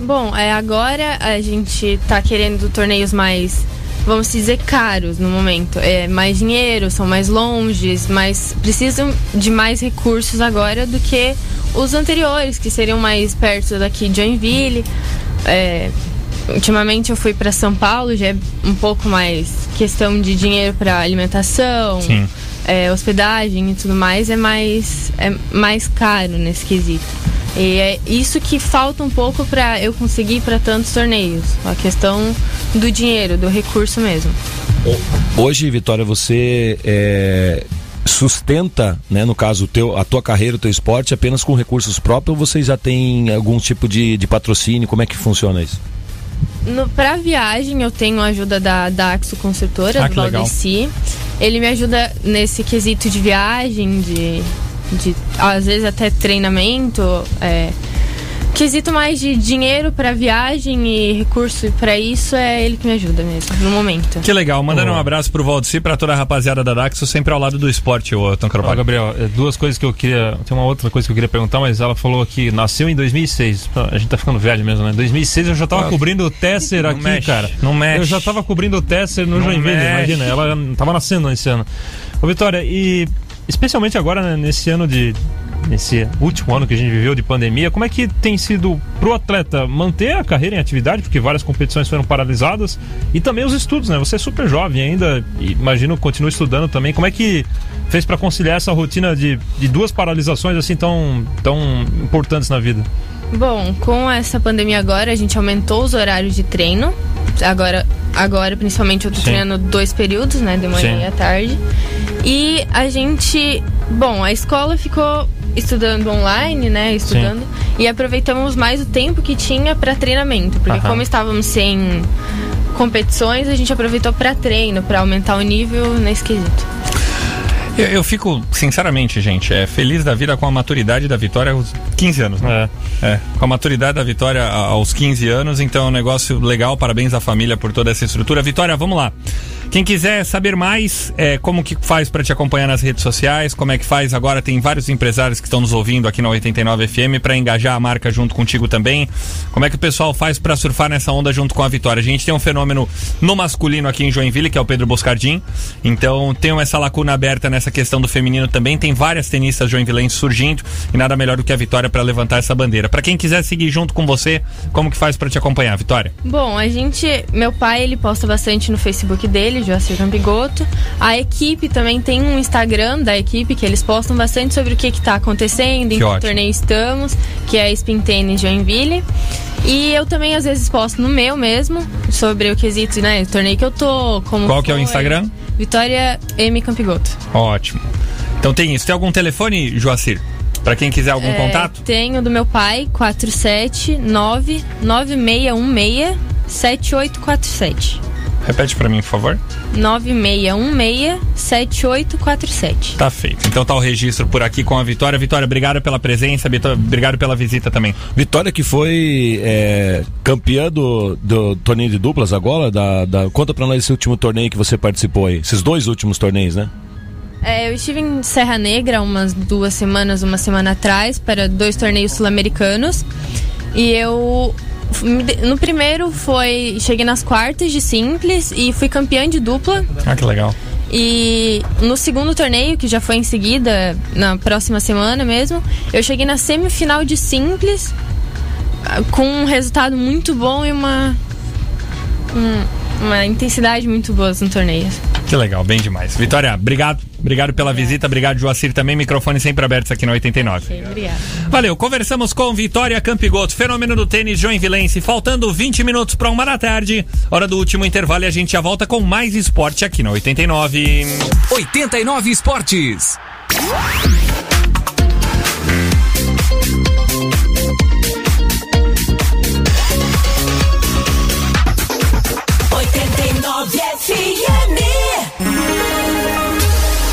Bom, é, agora a gente tá querendo torneios mais, vamos dizer, caros no momento. É mais dinheiro, são mais longes, mas precisam de mais recursos agora do que os anteriores, que seriam mais perto daqui de Joinville. É, ultimamente eu fui para São Paulo, já é um pouco mais questão de dinheiro para alimentação. Sim. É, hospedagem e tudo mais é mais, é mais caro nesse quesito. E é isso que falta um pouco para eu conseguir para tantos torneios. A questão do dinheiro, do recurso mesmo. Hoje, Vitória, você é, sustenta, né, no caso, teu, a tua carreira, o teu esporte, apenas com recursos próprios ou você já tem algum tipo de, de patrocínio? Como é que funciona isso? No, pra viagem, eu tenho a ajuda da Daxo Consultora, Ah, do. Valdeci. Ele me ajuda nesse quesito de viagem, de, de às vezes até treinamento. É, quesito mais de dinheiro pra viagem e recurso pra isso é ele que me ajuda mesmo, no momento. Que legal, mandando um abraço pro Valdeci, pra toda a rapaziada da Daxo, sempre ao lado do esporte, o Tom Carvalho. Gabriel, é, duas coisas que eu queria. Tem uma outra coisa que eu queria perguntar, mas ela falou que nasceu em 2006. Pô, A gente tá ficando velho mesmo, né? 2006 eu já tava Ah, cobrindo o Tesser aqui, mexe, cara. não mexe. Eu já tava cobrindo o Tesser no Não Joinville, mexe. imagina. Ela tava nascendo esse ano. Ô, Vitória, e especialmente agora, né, nesse ano de. Nesse último ano que a gente viveu de pandemia, como é que tem sido pro atleta manter a carreira em atividade, porque várias competições foram paralisadas, e também os estudos, né? Você é super jovem ainda, imagino continua estudando também. Como é que fez pra conciliar essa rotina de, de duas paralisações assim tão, tão importantes na vida? Bom, com essa pandemia agora, a gente aumentou os horários de treino. Agora, agora principalmente eu tô Sim. treinando dois períodos, né? De manhã Sim. e à tarde. E a gente. Bom, a escola ficou estudando online, né? Estudando. E aproveitamos mais o tempo que tinha para treinamento. Porque Aham. como estávamos sem competições, a gente aproveitou para treino, para aumentar o nível nesse quesito. Eu, eu fico, sinceramente, gente, é, feliz da vida com a maturidade da Vitória aos 15 anos, né? É, com a maturidade da Vitória aos 15 anos, então é um negócio legal, parabéns à família por toda essa estrutura. Vitória, vamos lá. Quem quiser saber mais, é, como que faz para te acompanhar nas redes sociais, como é que faz agora, tem vários empresários que estão nos ouvindo aqui na 89 FM para engajar a marca junto contigo também. Como é que o pessoal faz para surfar nessa onda junto com a Vitória? A gente tem um fenômeno no masculino aqui em Joinville, que é o Pedro Boscardin. Então tem essa lacuna aberta nessa questão do feminino também. Tem várias tenistas joinvilenses surgindo e nada melhor do que a Vitória para levantar essa bandeira. Para quem quiser seguir junto com você, como que faz para te acompanhar, Vitória? Bom, a gente. Meu pai, ele posta bastante no Facebook dele, Joacir Campigoto. A equipe também tem um Instagram da equipe que eles postam bastante sobre o que, que tá acontecendo, em Que que ótimo. torneio estamos, que é a Spin Tennis Joinville. E eu também às vezes posto no meu mesmo, sobre o quesito, né? O torneio que eu tô, como. Qual que é o. Instagram? Vitória M Campigoto. Ótimo. Então tem isso. Tem algum telefone, Joacir? Para quem quiser algum É, contato? Tenho do meu pai, 479 9616 7847. Repete para mim, por favor. 9616-7847. Tá feito. Então tá o registro por aqui com a Vitória. Vitória, obrigado pela presença, Vitória, obrigado pela visita também. Vitória que foi é, campeã do, do torneio de duplas agora, da, da- conta pra nós esse último torneio que você participou aí, esses dois últimos torneios, né? É, eu estive em Serra Negra umas duas semanas, uma semana atrás, para dois torneios sul-americanos. E eu. No primeiro foi. Cheguei nas quartas de simples e fui campeã de dupla. Ah, que legal. E no segundo torneio, que já foi em seguida, na próxima semana mesmo, eu cheguei na semifinal de simples ah, com um resultado muito bom e uma. um- uma intensidade muito boa no torneio. Que legal, bem demais. Vitória, obrigado. Obrigado pela visita, obrigado, Joacir, também. Microfone sempre abertos aqui na 89. Ok, obrigada. Valeu, conversamos com Vitória Campigoto, fenômeno do tênis joinvilense. Faltando 20 minutos para uma da tarde, hora do último intervalo e a gente já volta com mais esporte aqui na 89. 89 Esportes.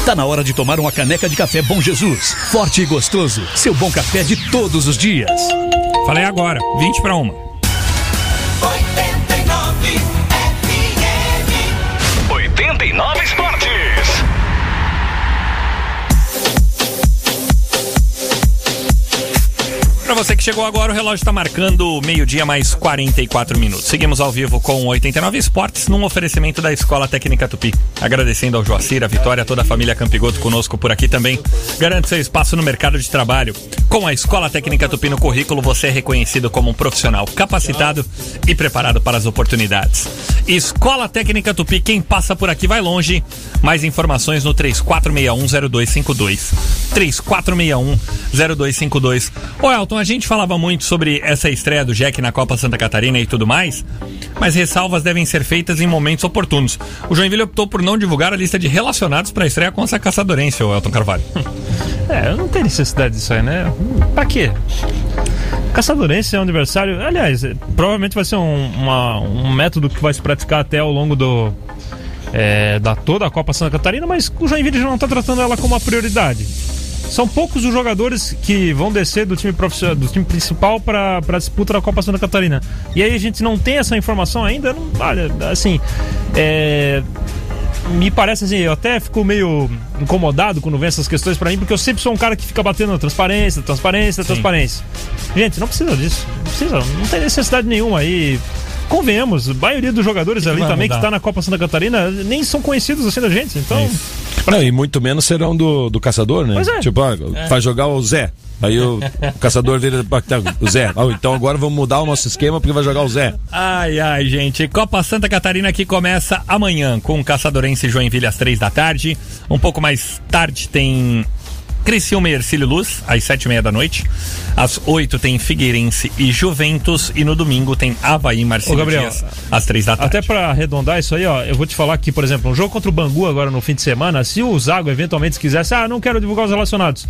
Tá na hora de tomar uma caneca de café Bom Jesus. Forte e gostoso. Seu bom café de todos os dias. Falei agora, 20 para uma. Pra você que chegou agora, o relógio tá marcando meio-dia mais 44 minutos. Seguimos ao vivo com 89 Esportes num oferecimento da Escola Técnica Tupi. Agradecendo ao Joacir, a Vitória, toda a família Campigoto conosco por aqui também. Garante seu espaço no mercado de trabalho. Com a Escola Técnica Tupi no currículo, você é reconhecido como um profissional capacitado e preparado para as oportunidades. Escola Técnica Tupi, quem passa por aqui vai longe. Mais informações no 34610252. 34610252. Ô Elton, a gente falava muito sobre essa estreia do Jack na Copa Santa Catarina e tudo mais, mas ressalvas devem ser feitas em momentos oportunos. O Joinville optou por não divulgar a lista de relacionados para a estreia contra a Caçadorense, ô Elton Carvalho. [LAUGHS] É, não tem necessidade disso aí, né? Pra quê? Caçadorense é um adversário. Aliás, provavelmente vai ser um, uma- um método que vai se praticar até ao longo do. é, da toda a Copa Santa Catarina, mas o Joinville já não está tratando ela como uma prioridade. São poucos os jogadores que vão descer do time profissional, do time principal para a disputa da Copa Santa Catarina. E aí a gente não tem essa informação ainda. Não, olha, assim, é, me parece assim, eu até fico meio incomodado quando vem essas questões pra mim, porque eu sempre sou um cara que fica batendo na transparência, transparência, transparência. Gente, não precisa disso. Não precisa, não tem necessidade nenhuma aí. Convenhamos, a maioria dos jogadores ali vai também que mudar? tá na Copa Santa Catarina nem são conhecidos assim da gente. Então, Não, e muito menos serão do, do caçador, né? Pois é. Tipo, ah, É. vai jogar o Zé. Aí o [LAUGHS] caçador vira pra- tá, o Zé. Ah, então agora vamos mudar o nosso esquema porque vai jogar o Zé. Ai, ai, gente. Copa Santa Catarina que começa amanhã com o Caçadorense Joinville às três da tarde. Um pouco mais tarde tem Criciúma e Ercílio Luz, às sete e meia da noite. Às oito tem Figueirense e Juventus. E no domingo tem Havaí e Marcelo Ô, Gabriel, Dias, às três da tarde. até pra arredondar isso aí, ó, eu vou te falar que, por exemplo, um jogo contra o Bangu agora no fim de semana, se o Zago eventualmente quisesse, ah, não quero divulgar os relacionados.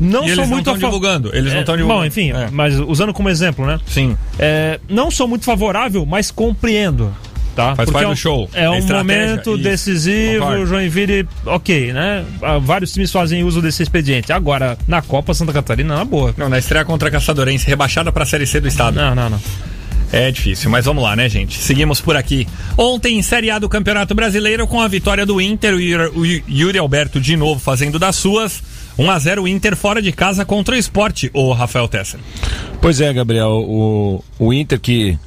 Não E sou não muito tão a divulgando, eles não É, tão divulgando. Bom, enfim, É. mas usando como exemplo, né? Sim. É, não sou muito favorável, mas compreendo. Tá? Faz Porque parte é um, do show, É um estratégia, momento isso. decisivo, Concordo. Joinville, ok, né? Ah, Vários times fazem uso desse expediente. Agora, na Copa Santa Catarina, na boa. Não, na estreia contra a Caçadorense, rebaixada pra Série C do estado. Não, não, não. É difícil, mas vamos lá, né, gente? Seguimos por aqui. Ontem, em Série A do Campeonato Brasileiro, com a vitória do Inter, o Yuri- o Yuri Alberto de novo fazendo das suas. 1x0 Inter fora de casa contra o esporte, o Rafael Tesser. Pois é, Gabriel, o, o Inter que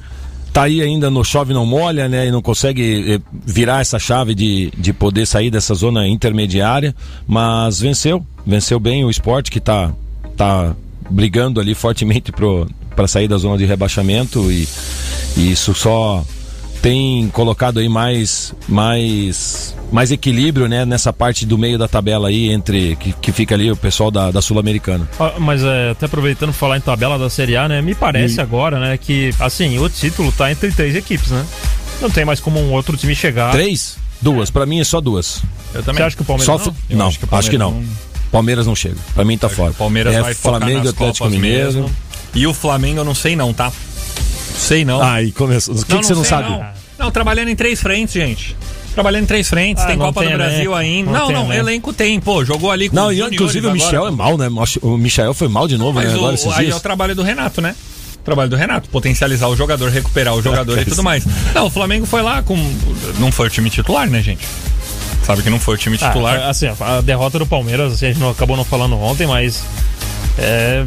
tá aí ainda no chove não molha, né, e não consegue eh, virar essa chave de, de poder sair dessa zona intermediária, mas venceu, venceu bem o esporte que tá, tá brigando ali fortemente para sair da zona de rebaixamento e, e isso só tem colocado aí mais mais mais equilíbrio né nessa parte do meio da tabela aí entre que, que fica ali o pessoal da, da sul-americana Ah, Mas é, até aproveitando falar em tabela da Série A, né? Me parece E- agora, né, que assim, o título tá entre três equipes, né? Não tem mais como um outro time chegar. Três? Duas. Pra mim é só duas. Eu Você acha que o Palmeiras Só não? não, acho que acho o que, Palmeiras não. Palmeiras não chega. Pra mim tá fora. O Palmeiras é vai focar Flamengo, nas Atlético Mineiro. mesmo. E o Flamengo eu não sei não, tá? Sei não. Ai, começou. O que, Não, que você não sei sabe? Não. Não, trabalhando em três frentes, gente. Trabalhando em três frentes, Ah, tem não Copa tem do Brasil elenco, ainda. não Não, tem não, elenco. elenco tem, pô, jogou ali com Não, e inclusive o Michel agora. é mal, né? O Michel foi mal de novo, né? o, Agora esses aí é dias. o trabalho do Renato, né? O trabalho do Renato, potencializar o jogador, recuperar o jogador e tudo mais. Não, o Flamengo foi lá com. Não foi o time titular, né, gente? Sabe que não foi o time Ah, titular. assim, a derrota do Palmeiras, assim, a gente não, acabou não falando ontem, mas é,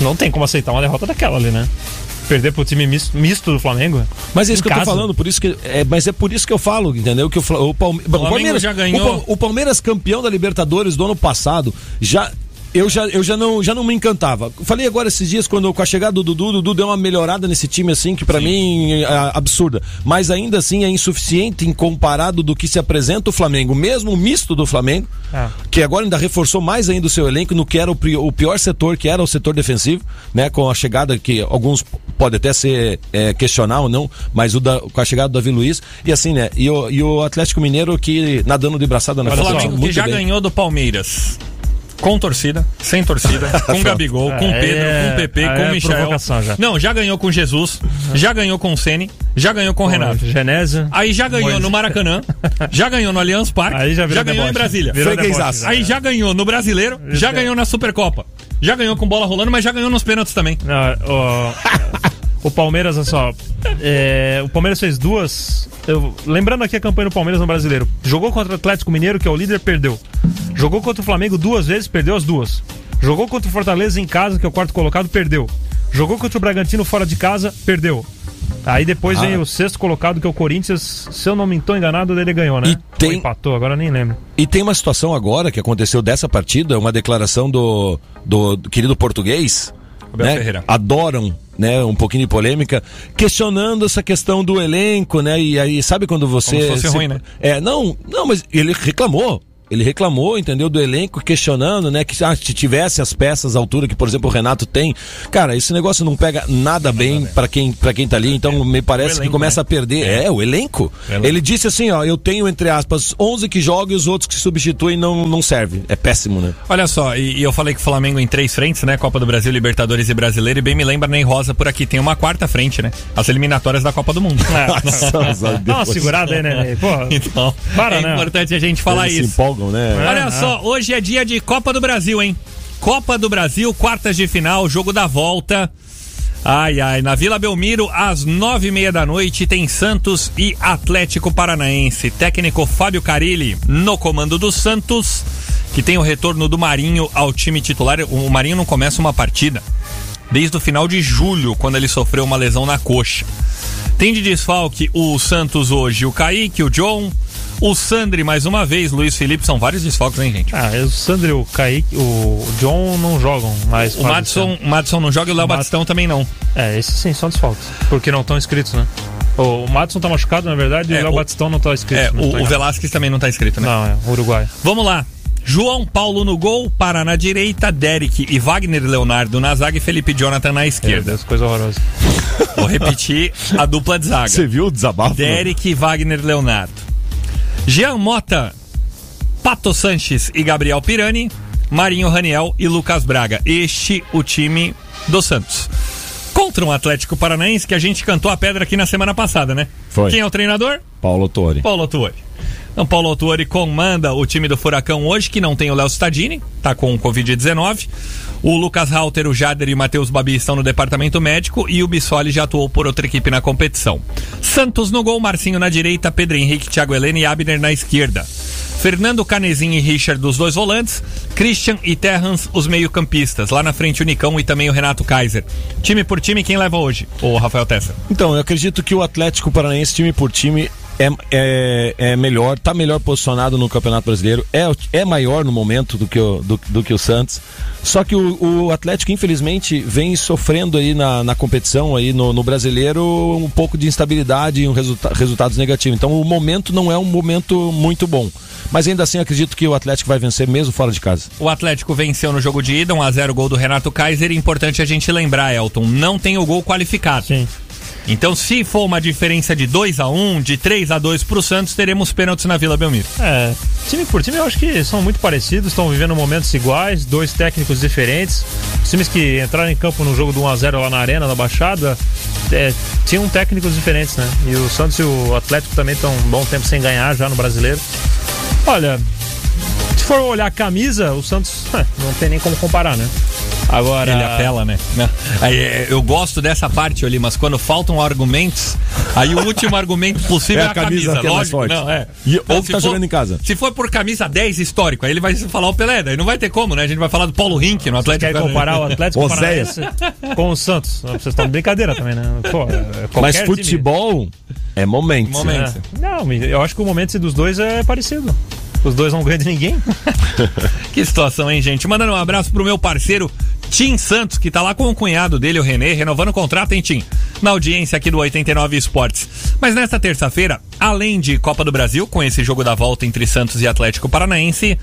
não tem como aceitar uma derrota daquela ali, né? Perder pro time misto, misto do Flamengo. Mas é isso em que eu tô casa. falando, por isso que é, mas é por isso que eu falo, entendeu? Que o, o, Palme- o Palmeiras já ganhou. O, o Palmeiras campeão da Libertadores do ano passado já eu já, eu já não já não me encantava. Falei agora esses dias quando com a chegada do Dudu, o Dudu deu uma melhorada nesse time assim que pra mim é absurda, mas ainda assim é insuficiente em comparado do que se apresenta o Flamengo, mesmo o misto do Flamengo, Ah. que agora ainda reforçou mais ainda o seu elenco no que era o, o pior setor, que era o setor defensivo, né? Com a chegada que alguns pode até ser é, questionar ou não, mas o da, com a chegada do Davi Luiz e assim, né? E o, e o Atlético Mineiro que nadando de braçada na O Flamengo que já bem. ganhou do Palmeiras. Com torcida, sem torcida, [LAUGHS] com Gabigol, com É, Pedro, com PP, é com Michel. provocação já. Não, já ganhou com Jesus, já ganhou com o Ceni, já ganhou com o Renato. Genésio. Aí já ganhou Moisés. no Maracanã, já ganhou no Allianz Parque, Aí já já, ganhou em deboche. Brasília. Virou Freguesaço. deboche, Aí já ganhou no Brasileiro, já ganhou na Supercopa. Já ganhou com bola rolando, mas já ganhou nos pênaltis também. Não, o, o Palmeiras, olha só. é, o Palmeiras fez duas. eu- lembrando aqui a campanha do Palmeiras no brasileiro. Jogou contra o Atlético Mineiro, que é o líder, perdeu. Jogou contra o Flamengo duas vezes, perdeu as duas. Jogou contra o Fortaleza em casa, que é o quarto colocado, perdeu. Jogou contra o Bragantino fora de casa, perdeu. Aí depois vem o sexto colocado, que é o Corinthians. Se eu não me estou enganado, ele ganhou, né? E tem- Ou empatou, agora nem lembro. E tem uma situação agora que aconteceu dessa partida, uma declaração do, do, do querido português. Né? Adoram, né? Um pouquinho de polêmica, questionando essa questão do elenco, né? E aí, sabe quando você. Como se fosse ruim, né? É, não, não, mas ele reclamou. Ele reclamou, entendeu, do elenco, questionando, né, que ah, se tivesse as peças à altura que, por exemplo, o Renato tem. Cara, esse negócio não pega nada bem pra quem, pra quem tá ali, então me parece que elenco, começa né? a perder. É, o elenco. elenco. Ele disse assim, ó, eu tenho, entre aspas, 11 que jogam e os outros que substituem não, não servem. É péssimo, né? Olha só, e, e eu falei que o Flamengo em três frentes, né? Copa do Brasil, Libertadores e Brasileiro, e bem me lembra Ney Rosa por aqui. Tem uma quarta frente, né? As eliminatórias da Copa do Mundo. [LAUGHS] [LAUGHS] Dá uma segurada aí, né? Pô, [LAUGHS] Então, Para, é né? importante a gente falar Eles se isso. Empolgam, né? Olha Ah, só, hoje é dia de Copa do Brasil, hein? Copa do Brasil, quartas de final, jogo da volta. Ai, ai, na Vila Belmiro, às nove e meia da noite, tem Santos e Atlético Paranaense. Técnico Fábio Carilli no comando do Santos, que tem o retorno do Marinho ao time titular. O Marinho não começa uma partida desde o final de julho, quando ele sofreu uma lesão na coxa. Tem de desfalque o Santos hoje, o Kaique, o John, o Sandri mais uma vez, Luiz Felipe, são vários desfalques, hein, gente? Ah, o Sandro e o Kaique, o John não jogam mais. O Madison, o Madison não joga e o Léo Batistão também não. É, esses sim são desfalques. Porque não estão inscritos, né? O, o Madison tá machucado, na verdade, e É, o Léo o- Batistão não tá inscrito. É, o, o enganado. Velasquez também não tá escrito, né? Não, é, o Uruguai. Vamos lá. João Paulo no gol, Pará na direita, Derek e Wagner Leonardo na zaga e Felipe Jonathan na Meu esquerda. Deus, coisa horrorosa. Vou repetir a dupla de zaga. Você viu o desabafo? Derek e Wagner Leonardo. Jean Mota, Pato Sanches e Gabriel Pirani, Marinho Raniel e Lucas Braga. Este o time do Santos. Contra um Atlético Paranaense que a gente cantou a pedra aqui na semana passada, né? Foi. Quem é o treinador? Paulo Torre. Paulo Autuori. Então, Paulo Autuori comanda o time do Furacão hoje, que não tem o Léo Stadini, tá com o Covid-19. O Lucas Halter, o Jader e o Matheus Babi estão no departamento médico e o Bissoli já atuou por outra equipe na competição. Santos no gol, Marcinho na direita, Pedro Henrique, Thiago Helena e Abner na esquerda. Fernando Canezinho e Richard dos dois volantes, Christian e Terrans os meio-campistas. Lá na frente o Nicão e também o Renato Kaiser. Time por time, quem leva hoje? O Rafael Tessa. Então, eu acredito que o Atlético Paranaense, time por time, é, é, é melhor, tá melhor posicionado no Campeonato Brasileiro, é, é maior no momento do que o, do, do que o Santos. Só que o, o Atlético, infelizmente, vem sofrendo aí na, na competição, aí no, no brasileiro, um pouco de instabilidade e um resulta resultados negativos. Então o momento não é um momento muito bom. Mas ainda assim acredito que o Atlético vai vencer mesmo fora de casa. O Atlético venceu no jogo de ida, 1x0 gol do Renato Kaiser. Importante a gente lembrar, Elton, não tem o gol qualificado. Sim. Então, se for uma diferença de 2 a 1 de 3 a 2 pro Santos, teremos pênaltis na Vila Belmiro. É, time por time eu acho que são muito parecidos, estão vivendo momentos iguais, dois técnicos diferentes. Os times que entraram em campo no jogo do 1x0 lá na Arena, na Baixada, é, tinham técnicos diferentes, né? E o Santos e o Atlético também estão um bom tempo sem ganhar já no brasileiro. Olha, se for olhar a camisa, o Santos [LAUGHS] não tem nem como comparar, né? Agora. Ele apela, né? Aí, é, eu gosto dessa parte ali, mas quando faltam argumentos, aí o último argumento possível é, É a camisa, camisa que é lógico. Não, é. E- ou que se tá jogando em casa. Se for por camisa 10 histórico, aí ele vai falar o Pelé, daí não vai ter como, né? A gente vai falar do Paulo Rink no Atlético. Quer comparar o Atlético. Paranaense com o Santos? Vocês estão de brincadeira também, né? Pô, Mas time- futebol é momento. Momento. É. Não, eu acho que o momento dos dois é parecido. Os dois não ganham de ninguém. [LAUGHS] Que situação, hein, gente? Mandando um abraço pro meu parceiro Tim Santos, que tá lá com o cunhado dele, o Renê, renovando o contrato, hein, Tim? Na audiência aqui do 89 Esportes. Mas nesta terça-feira, além de Copa do Brasil, com esse jogo da volta entre Santos e Atlético Paranaense,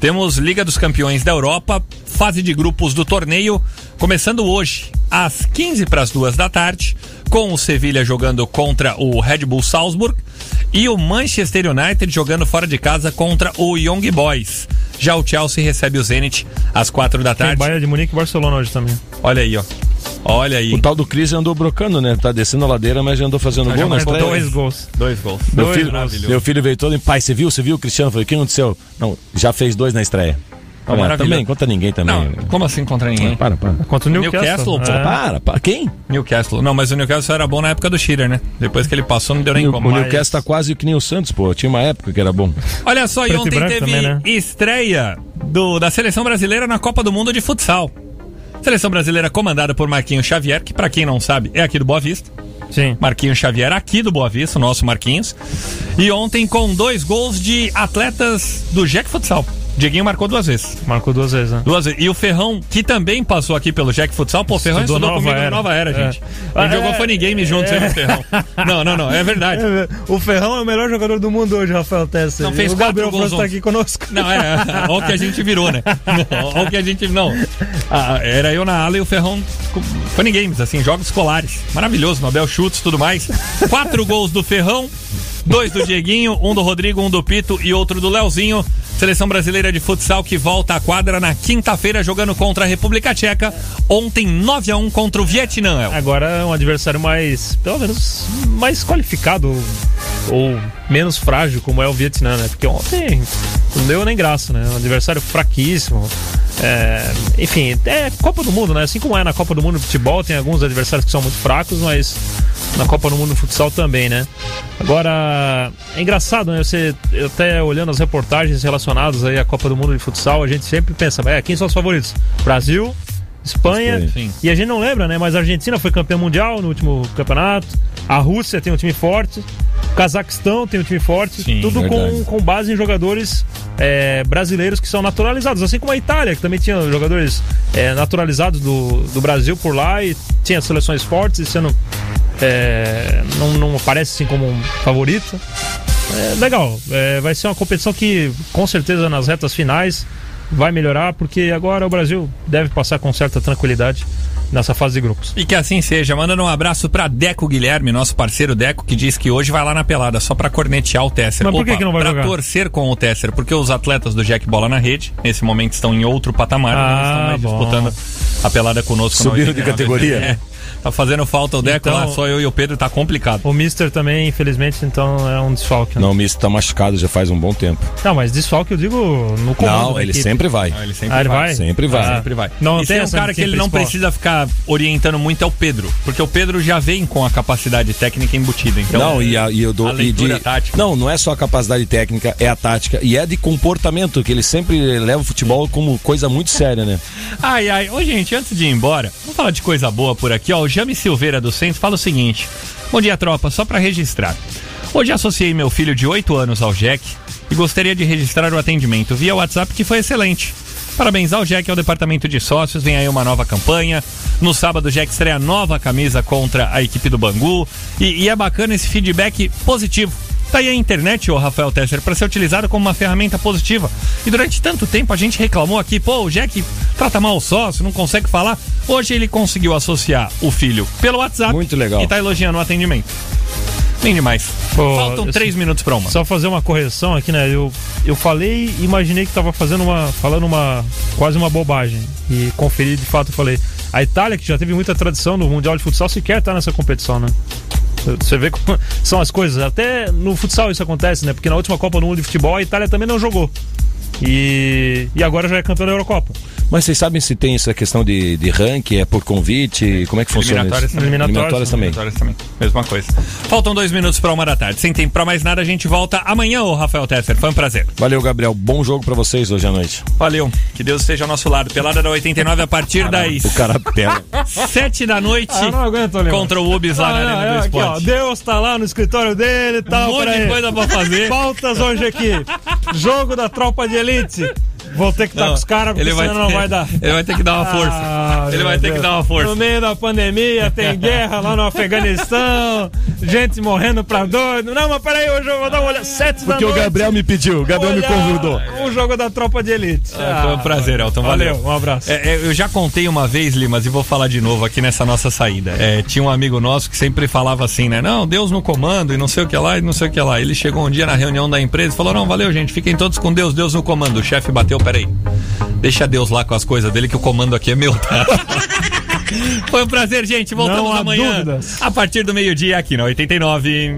temos Liga dos Campeões da Europa, fase de grupos do torneio, começando hoje, às 15 para as duas da tarde, com o Sevilha jogando contra o Red Bull Salzburg e o Manchester United jogando fora de casa contra o Young Boys. Já o Chelsea recebe o Zenit às quatro da Tem tarde. Bayern de Munique e Barcelona hoje também. Olha aí, ó. Olha aí. O tal do Cris andou brocando, né? Tá descendo a ladeira, mas já andou fazendo gol na marcou estreia. Dois gols. Dois gols. Meu Dois filho, gols. meu filho veio todo em pai, você viu? Você viu o Cristiano? Falei, o que aconteceu? Não, já fez dois na estreia. Olha, maravilhoso. também, conta ninguém também. Não, como assim contra ninguém? Para, para. Contra o Newcastle. Newcastle, pô, É. Para, para. Quem? Newcastle. Não, mas o Newcastle era bom na época do Shearer, né? Depois que ele passou, não deu nem O como. Newcastle tá quase que nem o Santos, pô. Tinha uma época que era bom. Olha só, e e ontem teve também, né? estreia do, da seleção brasileira na Copa do Mundo de Futsal. Seleção brasileira comandada por Marquinhos Xavier, que pra quem não sabe é aqui do Boa Vista. Sim. Marquinhos Xavier aqui do Boa Vista, o nosso Marquinhos. E ontem com dois gols de atletas do Jack Futsal. Dieguinho marcou duas vezes. Marcou duas vezes, né? Duas vezes. E o Ferrão, que também passou aqui pelo Jack Futsal. Pô, o Ferrão Estudou estudou Nova comigo Era. no Nova Era, É. gente. A gente Ah, jogou é. Funny Game juntos, eu e o Ferrão. Não, não, não, é verdade. [LAUGHS] O Ferrão é o melhor jogador do mundo hoje, Rafael Tesser. Não, fez o quatro Gabriel gols tá aqui conosco. Não, é, olha o que a gente virou, né? Olha [LAUGHS] o que a gente. Não. Ah, era eu na ala e o Ferrão. com Funny Games, assim, jogos escolares. Maravilhoso, Nobel Chutes tudo mais. Quatro gols do Ferrão, dois do Dieguinho, um do Rodrigo, um do Pito e outro do Leozinho. Seleção brasileira de futsal que volta à quadra na quinta-feira jogando contra a República Tcheca. Ontem 9 a 1 contra o Vietnã. Agora é um adversário mais, pelo menos, mais qualificado ou menos frágil, como é o Vietnã, né? Porque ontem não deu nem graça, né? Um adversário fraquíssimo. É, enfim, é Copa do Mundo, né? Assim como é na Copa do Mundo de futebol, tem alguns adversários que são muito fracos, mas na Copa do Mundo de futsal também, né? Agora, é engraçado, né? Você até olhando as reportagens relacionadas aí à Copa do Mundo de futsal, a gente sempre pensa, é, quem são os favoritos? Brasil, Espanha, Espanha. E a gente não lembra, né? Mas a Argentina foi campeã mundial no último campeonato. A Rússia tem um time forte. O Cazaquistão tem um time forte. Sim, tudo com, verdade. com base em jogadores é, brasileiros que são naturalizados. Assim como a Itália, que também tinha jogadores é, naturalizados do, do Brasil por lá e tinha seleções fortes e sendo. é, não, não aparece assim como um favorito. É, legal, é, vai ser uma competição que com certeza nas retas finais vai melhorar, porque agora o Brasil deve passar com certa tranquilidade nessa fase de grupos. E que assim seja. Mandando um abraço pra Deco Guilherme, nosso parceiro Deco, que diz que hoje vai lá na pelada só pra cornetear o Tesser. Mas por que que não vai pra jogar? torcer com o Tesser, porque os atletas do Jack Bola na Rede, nesse momento, estão em outro patamar, Ah, não estão mais bom. disputando a pelada conosco. Subiram de 89. categoria? [LAUGHS] É. Tá fazendo falta o Deco Então- lá, só eu e o Pedro, tá complicado. O Mister também, infelizmente, então é um desfalque. né? Não, o Misto tá machucado já faz um bom tempo. Não, mas desfalque eu digo no comando. Não, ele equipe. sempre vai. Ele sempre Ah, ele vai? Sempre vai. Ah. Sempre vai. Não e tem tem um cara que ele não precisa ficar orientando muito é o Pedro. Porque o Pedro já vem com a capacidade técnica embutida. Então, não, e, a, e eu dou a e de, tática. Não, não é só a capacidade técnica, é a tática e é de comportamento, que ele sempre leva o futebol como coisa muito séria, né? Ai, ai. Ô, gente, antes de ir embora, vamos falar de coisa boa por aqui, ó. Jame Silveira do Centro fala o seguinte: Bom dia, tropa, só pra registrar. Hoje associei meu filho de 8 anos ao Jack e gostaria de registrar o atendimento via WhatsApp, que foi excelente. Parabéns ao Jack e ao departamento de sócios. Vem aí uma nova campanha. No sábado, o Jack estreia nova camisa contra a equipe do Bangu. E, e é bacana esse feedback positivo. Tá aí a internet, ô Rafael Tesser, para ser utilizado como uma ferramenta positiva. E durante tanto tempo a gente reclamou aqui, pô, o Jack trata mal o sócio, não consegue falar. Hoje ele conseguiu associar o filho pelo WhatsApp. Muito legal. E tá elogiando o atendimento. Nem demais. Pô, Faltam eu- três minutos pra uma. Só fazer uma correção aqui, né? Eu, eu falei e imaginei que tava fazendo uma. falando uma. quase uma bobagem. E conferi, de fato, eu falei. A Itália, que já teve muita tradição no Mundial de Futsal, sequer tá nessa competição, né? Você vê como [LAUGHS] são as coisas. Até no futsal isso acontece, né? Porque na última Copa do Mundo de Futebol a Itália também não jogou. E, e agora já é campeão da Eurocopa. Mas vocês sabem se tem essa questão de, de ranking, é por convite? Como é que funciona Eliminatórias isso? também. Eliminatórias também. Eliminatórias também. Mesma coisa. Faltam dois minutos pra uma da tarde. Sem tempo pra mais nada, a gente volta amanhã, ô Rafael Tesser. Foi um prazer. Valeu, Gabriel. Bom jogo pra vocês hoje à noite. Valeu. Que Deus esteja ao nosso lado. Pelada da 89 a partir das O cara pega. sete da noite Ah, não aguento, contra o Ubis lá Ah, na não, Arena é, do aqui, ó, Esporte. Deus tá lá no escritório dele e tal. Um monte de coisa pra fazer. Pautas hoje aqui. Jogo da tropa de elite. Elite. Vou ter que estar Não, com os caras, porque ele vai senão não ter- vai dar. ele vai ter que dar uma força. Ah, Ele vai ter que dar uma força. No meio da pandemia, tem [LAUGHS] guerra lá no Afeganistão, gente morrendo pra doido. Não, mas peraí, hoje eu vou dar uma olhada. Sete Porque da o. Gabriel me pediu, o Gabriel me convidou. Um jogo da tropa de elite. É, foi um prazer, Elton. Valeu. Valeu, um abraço. É, é, eu já contei uma vez, Limas, e vou falar de novo aqui nessa nossa saída. É, tinha um amigo nosso que sempre falava assim, né? Não, Deus no comando e não sei o que lá e não sei o que lá. Ele chegou um dia na reunião da empresa e falou: Não, valeu, gente, fiquem todos com Deus, Deus no comando. O chefe bateu peraí. Deixa Deus lá com as coisas dele, que o comando aqui é meu, tá? [LAUGHS] Foi um prazer, gente. Voltamos amanhã. dúvidas. A partir do meio-dia aqui na 89.